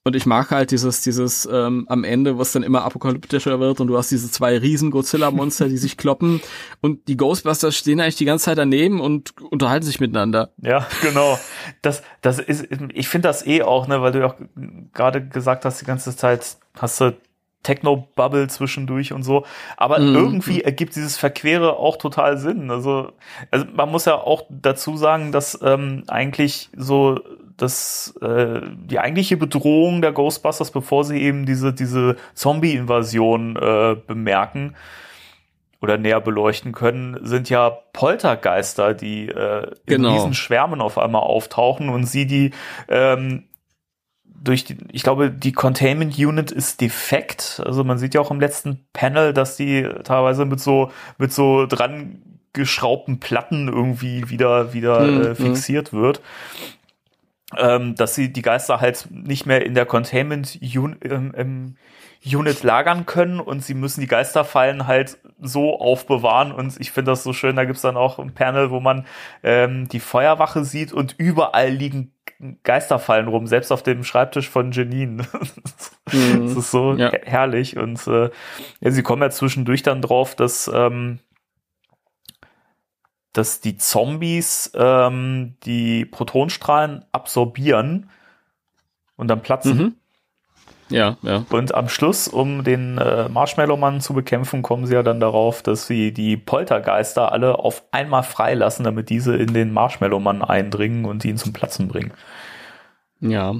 Und ich mag halt dieses, dieses ähm, am Ende, was dann immer apokalyptischer wird und du hast diese zwei riesen Godzilla-Monster, die sich kloppen und die Ghostbusters stehen eigentlich die ganze Zeit daneben und unterhalten sich miteinander. Ja, genau. Das, das ist, ich finde das eh auch, ne, weil du ja auch gerade gesagt hast, die ganze Zeit hast du Techno-Bubble zwischendurch und so. Aber mm. irgendwie ergibt dieses Verquere auch total Sinn. Also, also man muss ja auch dazu sagen, dass ähm, eigentlich so das äh, die eigentliche Bedrohung der Ghostbusters, bevor sie eben diese diese Zombie-Invasion äh, bemerken oder näher beleuchten können, sind ja Poltergeister, die äh, in genau. diesen Schwärmen auf einmal auftauchen und sie die ähm, durch die, ich glaube, die Containment Unit ist defekt. Also man sieht ja auch im letzten Panel, dass die teilweise mit so mit so dran geschraubten Platten irgendwie wieder wieder mhm. äh, fixiert wird ähm, dass sie die Geister halt nicht mehr in der Containment Un ähm, ähm, Unit lagern können und sie müssen die Geisterfallen halt so aufbewahren und ich finde das so schön, da gibt's dann auch ein Panel, wo man ähm, die Feuerwache sieht und überall liegen Geisterfallen rum, selbst auf dem Schreibtisch von Janine. [laughs] Mhm. das ist so ja. herrlich und äh, ja, sie kommen ja zwischendurch dann drauf, dass ähm, dass die Zombies ähm, die Protonstrahlen absorbieren und dann platzen. Mhm. Ja, ja. Und am Schluss, um den äh, Marshmallow-Mann zu bekämpfen, kommen sie ja dann darauf, dass sie die Poltergeister alle auf einmal freilassen, damit diese in den Marshmallow-Mann eindringen und ihn zum Platzen bringen. Ja,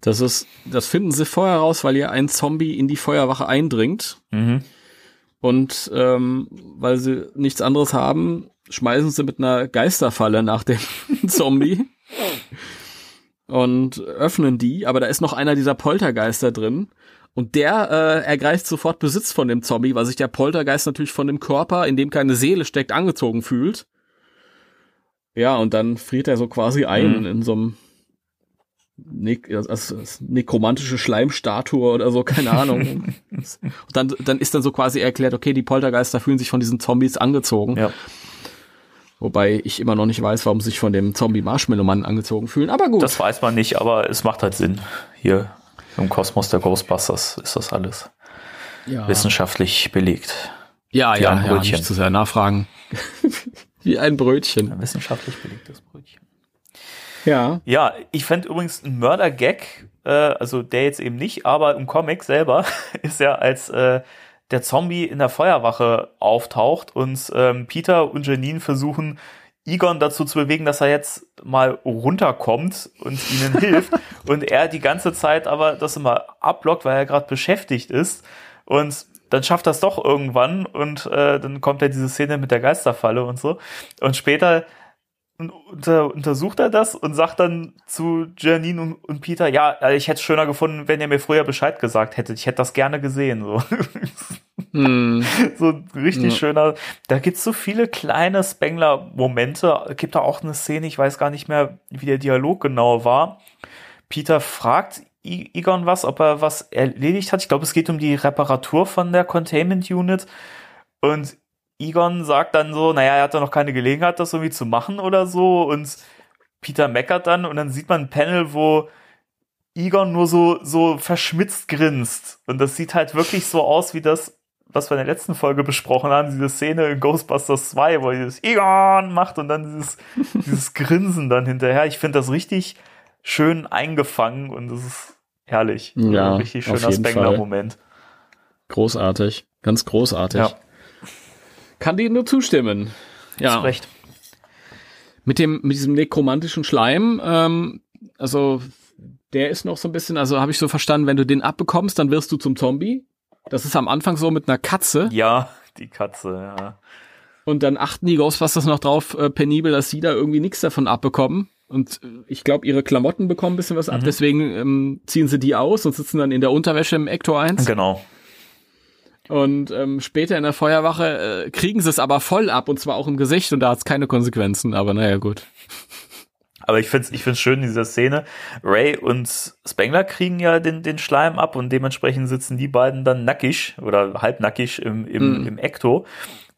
das ist, das finden sie vorher raus, weil ja ein Zombie in die Feuerwache eindringt. Mhm. Und ähm, weil sie nichts anderes haben, schmeißen sie mit einer Geisterfalle nach dem [laughs] Zombie und öffnen die, aber da ist noch einer dieser Poltergeister drin. Und der äh, ergreift sofort Besitz von dem Zombie, weil sich der Poltergeist natürlich von dem Körper, in dem keine Seele steckt, angezogen fühlt. Ja, und dann friert er so quasi ein mhm. in so einem ne also, nekromantische Schleimstatue oder so, keine Ahnung. [laughs] und dann, dann ist dann so quasi erklärt, okay, die Poltergeister fühlen sich von diesen Zombies angezogen. Ja. Wobei ich immer noch nicht weiß, warum sich von dem Zombie-Marshmallow-Mann angezogen fühlen. Aber gut. Das weiß man nicht, aber es macht halt Sinn. Hier im Kosmos der Ghostbusters ist das alles ja. wissenschaftlich belegt. Ja, Wie ja, ein Brötchen. ja, nicht zu sehr nachfragen. [laughs] Wie ein Brötchen. Ein wissenschaftlich belegtes Brötchen. Ja. Ja, ich fände übrigens ein Mörder-Gag, äh, also der jetzt eben nicht, aber im Comic selber [laughs] ist ja als äh, der Zombie in der Feuerwache auftaucht und ähm, Peter und Janine versuchen, Egon dazu zu bewegen, dass er jetzt mal runterkommt und ihnen hilft [laughs] und er die ganze Zeit aber das immer abblockt, weil er gerade beschäftigt ist. Und dann schafft er es doch irgendwann und äh, dann kommt ja diese Szene mit der Geisterfalle und so. Und später unter, untersucht er das und sagt dann zu Janine und, und Peter, ja, ich hätte es schöner gefunden, wenn ihr mir früher Bescheid gesagt hättet. Ich hätte das gerne gesehen. So, [laughs] hm. [laughs] so richtig ja. schöner. Da gibt's so viele kleine Spengler-Momente. Gibt da auch eine Szene, ich weiß gar nicht mehr, wie der Dialog genau war. Peter fragt Egon was, ob er was erledigt hat. Ich glaube, es geht um die Reparatur von der Containment Unit. Und Egon sagt dann so, naja, er hat da noch keine Gelegenheit, das irgendwie zu machen oder so. Und Peter meckert dann und dann sieht man ein Panel, wo Egon nur so, so verschmitzt grinst. Und das sieht halt wirklich so aus wie das, was wir in der letzten Folge besprochen haben, diese Szene in Ghostbusters 2, wo er dieses Egon macht und dann dieses, [laughs] dieses Grinsen dann hinterher. Ich finde das richtig schön eingefangen und das ist herrlich. Ja, Ein richtig schöner Spengler-Moment. Großartig. Ganz großartig. Ja. Kann dir nur zustimmen. Ja. Hast recht. Mit dem, mit diesem nekromantischen Schleim, ähm, also der ist noch so ein bisschen, also habe ich so verstanden, wenn du den abbekommst, dann wirst du zum Zombie. Das ist am Anfang so mit einer Katze. Ja, die Katze, ja. Und dann achten die Ghostbusters noch drauf, äh, penibel, dass sie da irgendwie nichts davon abbekommen. Und äh, ich glaube, ihre Klamotten bekommen ein bisschen was ab. Mhm. Deswegen ähm, ziehen sie die aus und sitzen dann in der Unterwäsche im Ecto 1. Genau. Und ähm, später in der Feuerwache äh, kriegen sie es aber voll ab und zwar auch im Gesicht und da hat es keine Konsequenzen. Aber naja, gut. Aber ich find's, ich find's schön in dieser Szene. Ray und Spengler kriegen ja den, den Schleim ab und dementsprechend sitzen die beiden dann nackig oder halbnackig im, im, Mhm. im Ecto.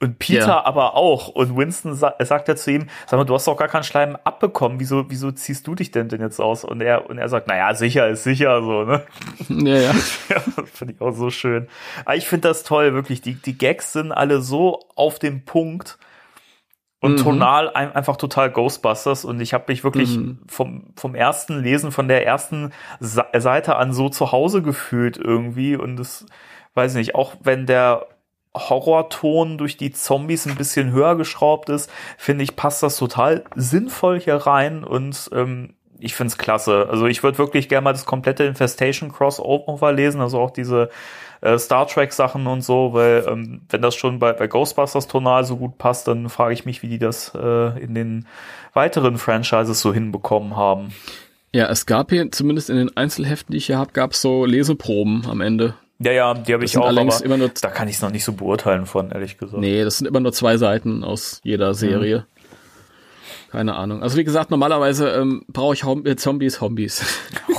Und Peter Ja. aber auch. Und Winston sa sagt ja zu ihm, sag mal, du hast doch gar keinen Schleim abbekommen. Wieso, wieso ziehst du dich denn denn jetzt aus? Und er, und er sagt, naja, sicher ist sicher, so, ne? [laughs] Ja, ja. [laughs] Ja, finde ich auch so schön. Aber ich finde das toll, wirklich. Die, die Gags sind alle so auf dem Punkt und Mhm. tonal ein, einfach total Ghostbusters. Und ich habe mich wirklich Mhm. vom, vom ersten Lesen, von der ersten Seite an so zu Hause gefühlt irgendwie. Und das, weiß nicht, auch wenn der Horrorton durch die Zombies ein bisschen höher geschraubt ist, finde ich, passt das total sinnvoll hier rein und ähm, ich finde es klasse. Also ich würde wirklich gerne mal das komplette Infestation Crossover lesen, also auch diese äh, Star Trek Sachen und so, weil ähm, wenn das schon bei, bei Ghostbusters tonal so gut passt, dann frage ich mich, wie die das äh, in den weiteren Franchises so hinbekommen haben. Ja, es gab hier, zumindest in den Einzelheften, die ich hier habe, gab es so Leseproben am Ende. Ja, ja, die habe ich auch, allerdings aber immer nur, da kann ich es noch nicht so beurteilen von, ehrlich gesagt. nee, das sind immer nur zwei Seiten aus jeder Serie. Keine Ahnung. Also wie gesagt, normalerweise ähm, brauche ich Hom äh, Zombies, Hombies.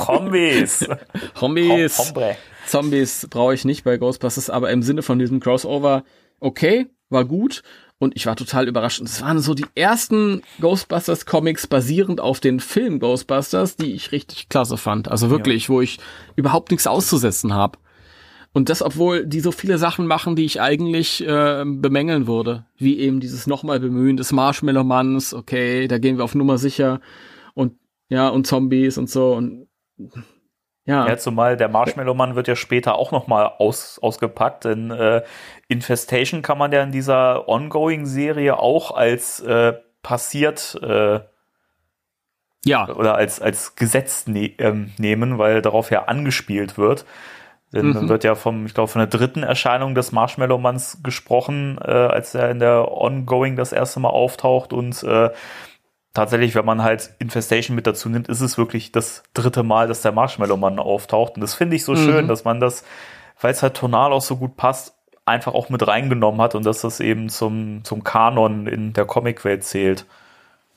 Zombies. [laughs] Hombies. Hombre. Zombies brauche ich nicht bei Ghostbusters, aber im Sinne von diesem Crossover, okay, war gut. Und ich war total überrascht. Und es waren so die ersten Ghostbusters Comics basierend auf den Film Ghostbusters, die ich richtig klasse fand. Also wirklich, wo ich überhaupt nichts auszusetzen habe. Und das, obwohl die so viele Sachen machen, die ich eigentlich äh, bemängeln würde. Wie eben dieses nochmal Bemühen des Marshmallow-Manns, okay, da gehen wir auf Nummer sicher. Und ja, und Zombies und so. Und ja. Ja, zumal der Marshmallow-Mann wird ja später auch nochmal aus, ausgepackt, denn äh, Infestation kann man ja in dieser Ongoing-Serie auch als äh, passiert äh, ja. oder als, als Gesetz ne ähm, nehmen, weil darauf ja angespielt wird. Denn dann Mhm. wird ja vom, ich glaube, von der dritten Erscheinung des Marshmallow-Manns gesprochen, äh, als er in der Ongoing das erste Mal auftaucht und äh, tatsächlich, wenn man halt Infestation mit dazu nimmt, ist es wirklich das dritte Mal, dass der Marshmallow-Mann auftaucht. Und das finde ich so Mhm. schön, dass man das, weil es halt tonal auch so gut passt, einfach auch mit reingenommen hat und dass das eben zum, zum Kanon in der Comicwelt zählt.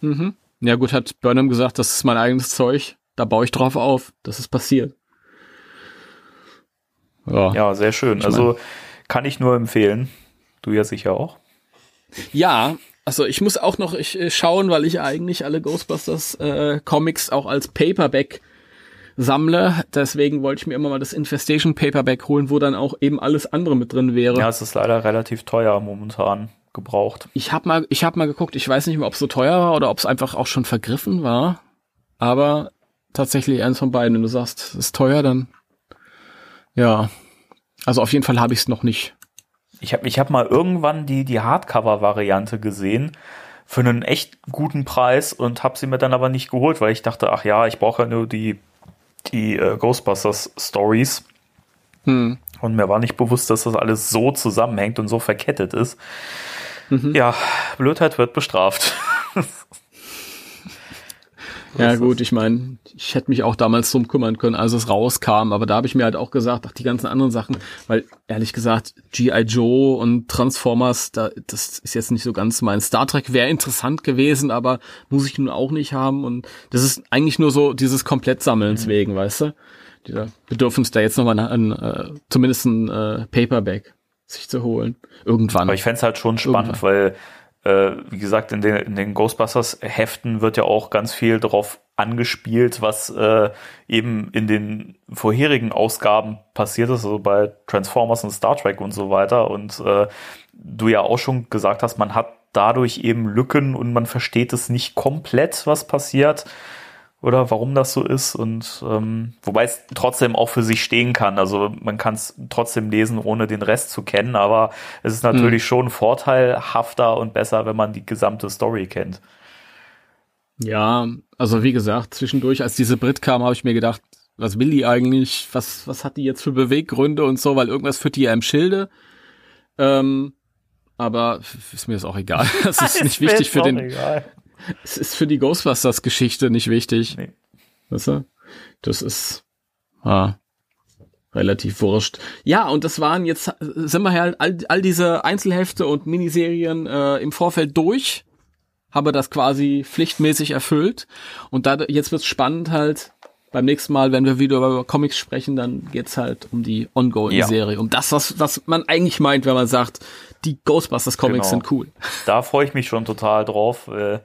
Mhm. Ja gut, hat Burnham gesagt, das ist mein eigenes Zeug. Da baue ich drauf auf. Das ist passiert. Ja. Ja, sehr schön. Ich also kann ich nur empfehlen. Du ja sicher auch. Ja, also ich muss auch noch ich, äh, schauen, weil ich eigentlich alle Ghostbusters äh, Comics auch als Paperback sammle. Deswegen wollte ich mir immer mal das Infestation Paperback holen, wo dann auch eben alles andere mit drin wäre. Ja, es ist leider relativ teuer momentan gebraucht. Ich habe mal, ich habe mal geguckt. Ich weiß nicht mehr, ob es so teuer war oder ob es einfach auch schon vergriffen war. Aber tatsächlich eins von beiden. Wenn du sagst, es ist teuer, dann ja. Also auf jeden Fall habe ich es noch nicht. Ich habe ich hab mal irgendwann die, die Hardcover-Variante gesehen für einen echt guten Preis und habe sie mir dann aber nicht geholt, weil ich dachte, ach ja, ich brauche ja nur die, die äh, Ghostbusters Stories. Hm. Und mir war nicht bewusst, dass das alles so zusammenhängt und so verkettet ist. Mhm. Ja, Blödheit wird bestraft. [laughs] Ja gut, ich meine, ich hätte mich auch damals drum kümmern können, als es rauskam, aber da habe ich mir halt auch gesagt, ach die ganzen anderen Sachen, weil ehrlich gesagt, G.I. Joe und Transformers, da, das ist jetzt nicht so ganz mein. Star Trek wäre interessant gewesen, aber muss ich nun auch nicht haben und das ist eigentlich nur so dieses Komplettsammelns Mhm. wegen, weißt du? Dieser Bedürfnis da jetzt nochmal ein, ein, äh, zumindest ein äh, Paperback. sich zu holen. Irgendwann. Aber ich fände halt schon spannend, Irgendwann. weil, äh, wie gesagt, in den, in den Ghostbusters-Heften wird ja auch ganz viel darauf angespielt, was äh, eben in den vorherigen Ausgaben passiert ist, also bei Transformers und Star Trek und so weiter. Und äh, du ja auch schon gesagt hast, man hat dadurch eben Lücken und man versteht es nicht komplett, was passiert oder warum das so ist und ähm, wobei es trotzdem auch für sich stehen kann. Also man kann es trotzdem lesen, ohne den Rest zu kennen, aber es ist natürlich mhm. schon vorteilhafter und besser, wenn man die gesamte Story kennt. Ja, also wie gesagt, zwischendurch, als diese Brit kam, habe ich mir gedacht, was will die eigentlich? Was, was hat die jetzt für Beweggründe und so, weil irgendwas führt die ja im Schilde. Ähm, aber ist mir das auch egal. [laughs] Das ist nicht wichtig für den. Egal. Es ist für die Ghostbusters-Geschichte nicht wichtig. Nee. Weißt du? Das ist ah, relativ wurscht. Ja, und das waren jetzt, sind wir halt all, all diese Einzelhefte und Miniserien äh, im Vorfeld durch. Habe das quasi pflichtmäßig erfüllt. Und da, jetzt wird's spannend halt, beim nächsten Mal, wenn wir wieder über Comics sprechen, dann geht's halt um die Ongoing-Serie, ja. um das, was, was man eigentlich meint, wenn man sagt, die Ghostbusters-Comics genau. sind cool. Da freue ich mich schon total drauf. Äh,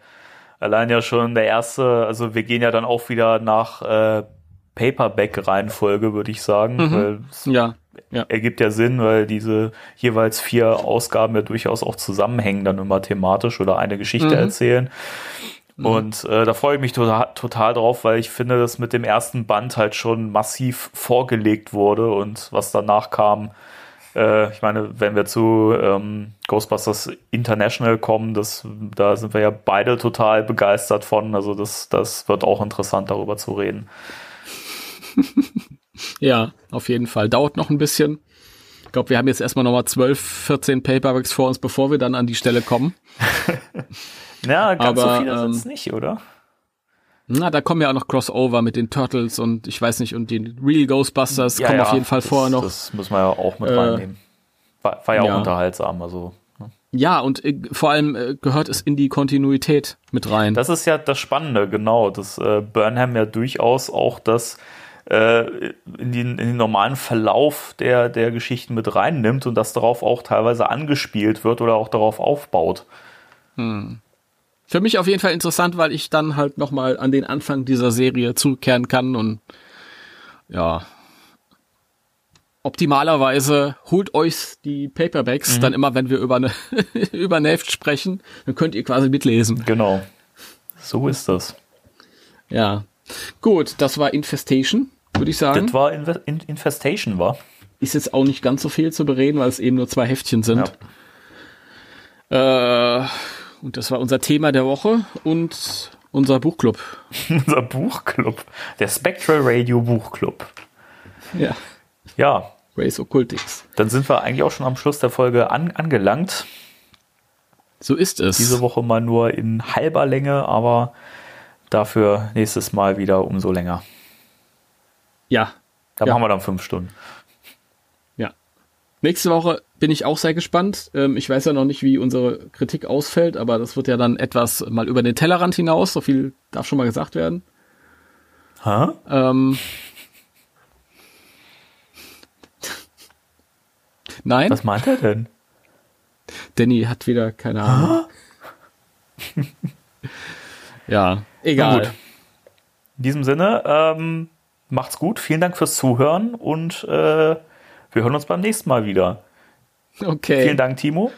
allein ja schon der erste, also wir gehen ja dann auch wieder nach äh, Paperback-Reihenfolge, würde ich sagen. Mhm. ja, ja. Ergibt ja Sinn, weil diese jeweils vier Ausgaben ja durchaus auch zusammenhängen, dann immer thematisch oder eine Geschichte mhm. erzählen. Mhm. Und äh, da freue ich mich total, total drauf, weil ich finde, dass mit dem ersten Band halt schon massiv vorgelegt wurde und was danach kam, äh, ich meine, wenn wir zu ähm, Ghostbusters International kommen, das, da sind wir ja beide total begeistert von. Also das, das wird auch interessant, darüber zu reden. [laughs] ja, auf jeden Fall. Dauert noch ein bisschen. Ich glaube, wir haben jetzt erstmal nochmal 12, 14 Paperbacks vor uns, bevor wir dann an die Stelle kommen. [laughs] ja, ganz Aber, so viele ähm, sind es nicht, oder? Na, da kommen ja auch noch Crossover mit den Turtles und ich weiß nicht, und die Real Ghostbusters ja, kommen ja, auf jeden Fall das, vorher noch. Das muss man ja auch mit äh, reinnehmen. War, war ja, ja, auch unterhaltsam, also. Ne? Ja, und äh, vor allem äh, gehört es in die Kontinuität mit rein. Das ist ja das Spannende, genau, dass äh, Burnham ja durchaus auch das äh, in, den, in den normalen Verlauf der, der Geschichten mit reinnimmt und das darauf auch teilweise angespielt wird oder auch darauf aufbaut. Hm für mich auf jeden Fall interessant, weil ich dann halt nochmal an den Anfang dieser Serie zurückkehren kann und ja. Optimalerweise holt euch die Paperbacks mhm. dann immer, wenn wir über eine [laughs] über eine Heft sprechen, dann könnt ihr quasi mitlesen. Genau. So ist das. Ja. Gut, das war Infestation, würde ich sagen. Das war Inve Infestation, war. Ist jetzt auch nicht ganz so viel zu bereden, weil es eben nur zwei Heftchen sind. Ja. Äh, und das war unser Thema der Woche und unser Buchclub. [laughs] unser Buchclub. Der Spectral Radio Buchclub. Ja. Ja. Race Occultics. Dann sind wir eigentlich auch schon am Schluss der Folge an, angelangt. So ist es. Diese Woche mal nur in halber Länge, aber dafür nächstes Mal wieder umso länger. Ja. Da ja. machen wir dann fünf Stunden. Nächste Woche bin ich auch sehr gespannt. Ähm, ich weiß ja noch nicht, wie unsere Kritik ausfällt, aber das wird ja dann etwas mal über den Tellerrand hinaus. So viel darf schon mal gesagt werden. Hä? Ähm, Nein? Was meint er denn? Danny hat wieder keine Ahnung. ja, egal. In diesem Sinne, ähm, macht's gut. Vielen Dank fürs Zuhören und äh, wir hören uns beim nächsten Mal wieder. [laughs] Okay. Vielen Dank, Timo.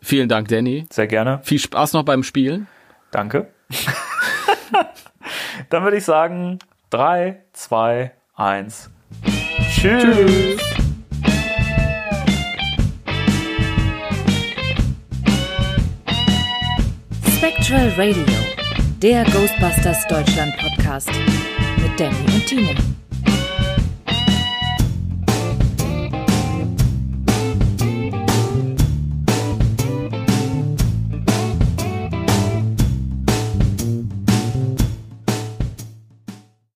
Vielen Dank, Danny. Sehr gerne. Viel Spaß noch beim Spielen. Danke. [laughs] Dann würde ich sagen, 3, 2, 1. Tschüss. Tschüss. Spectral Radio, der Ghostbusters Deutschland Podcast mit Danny und Timo.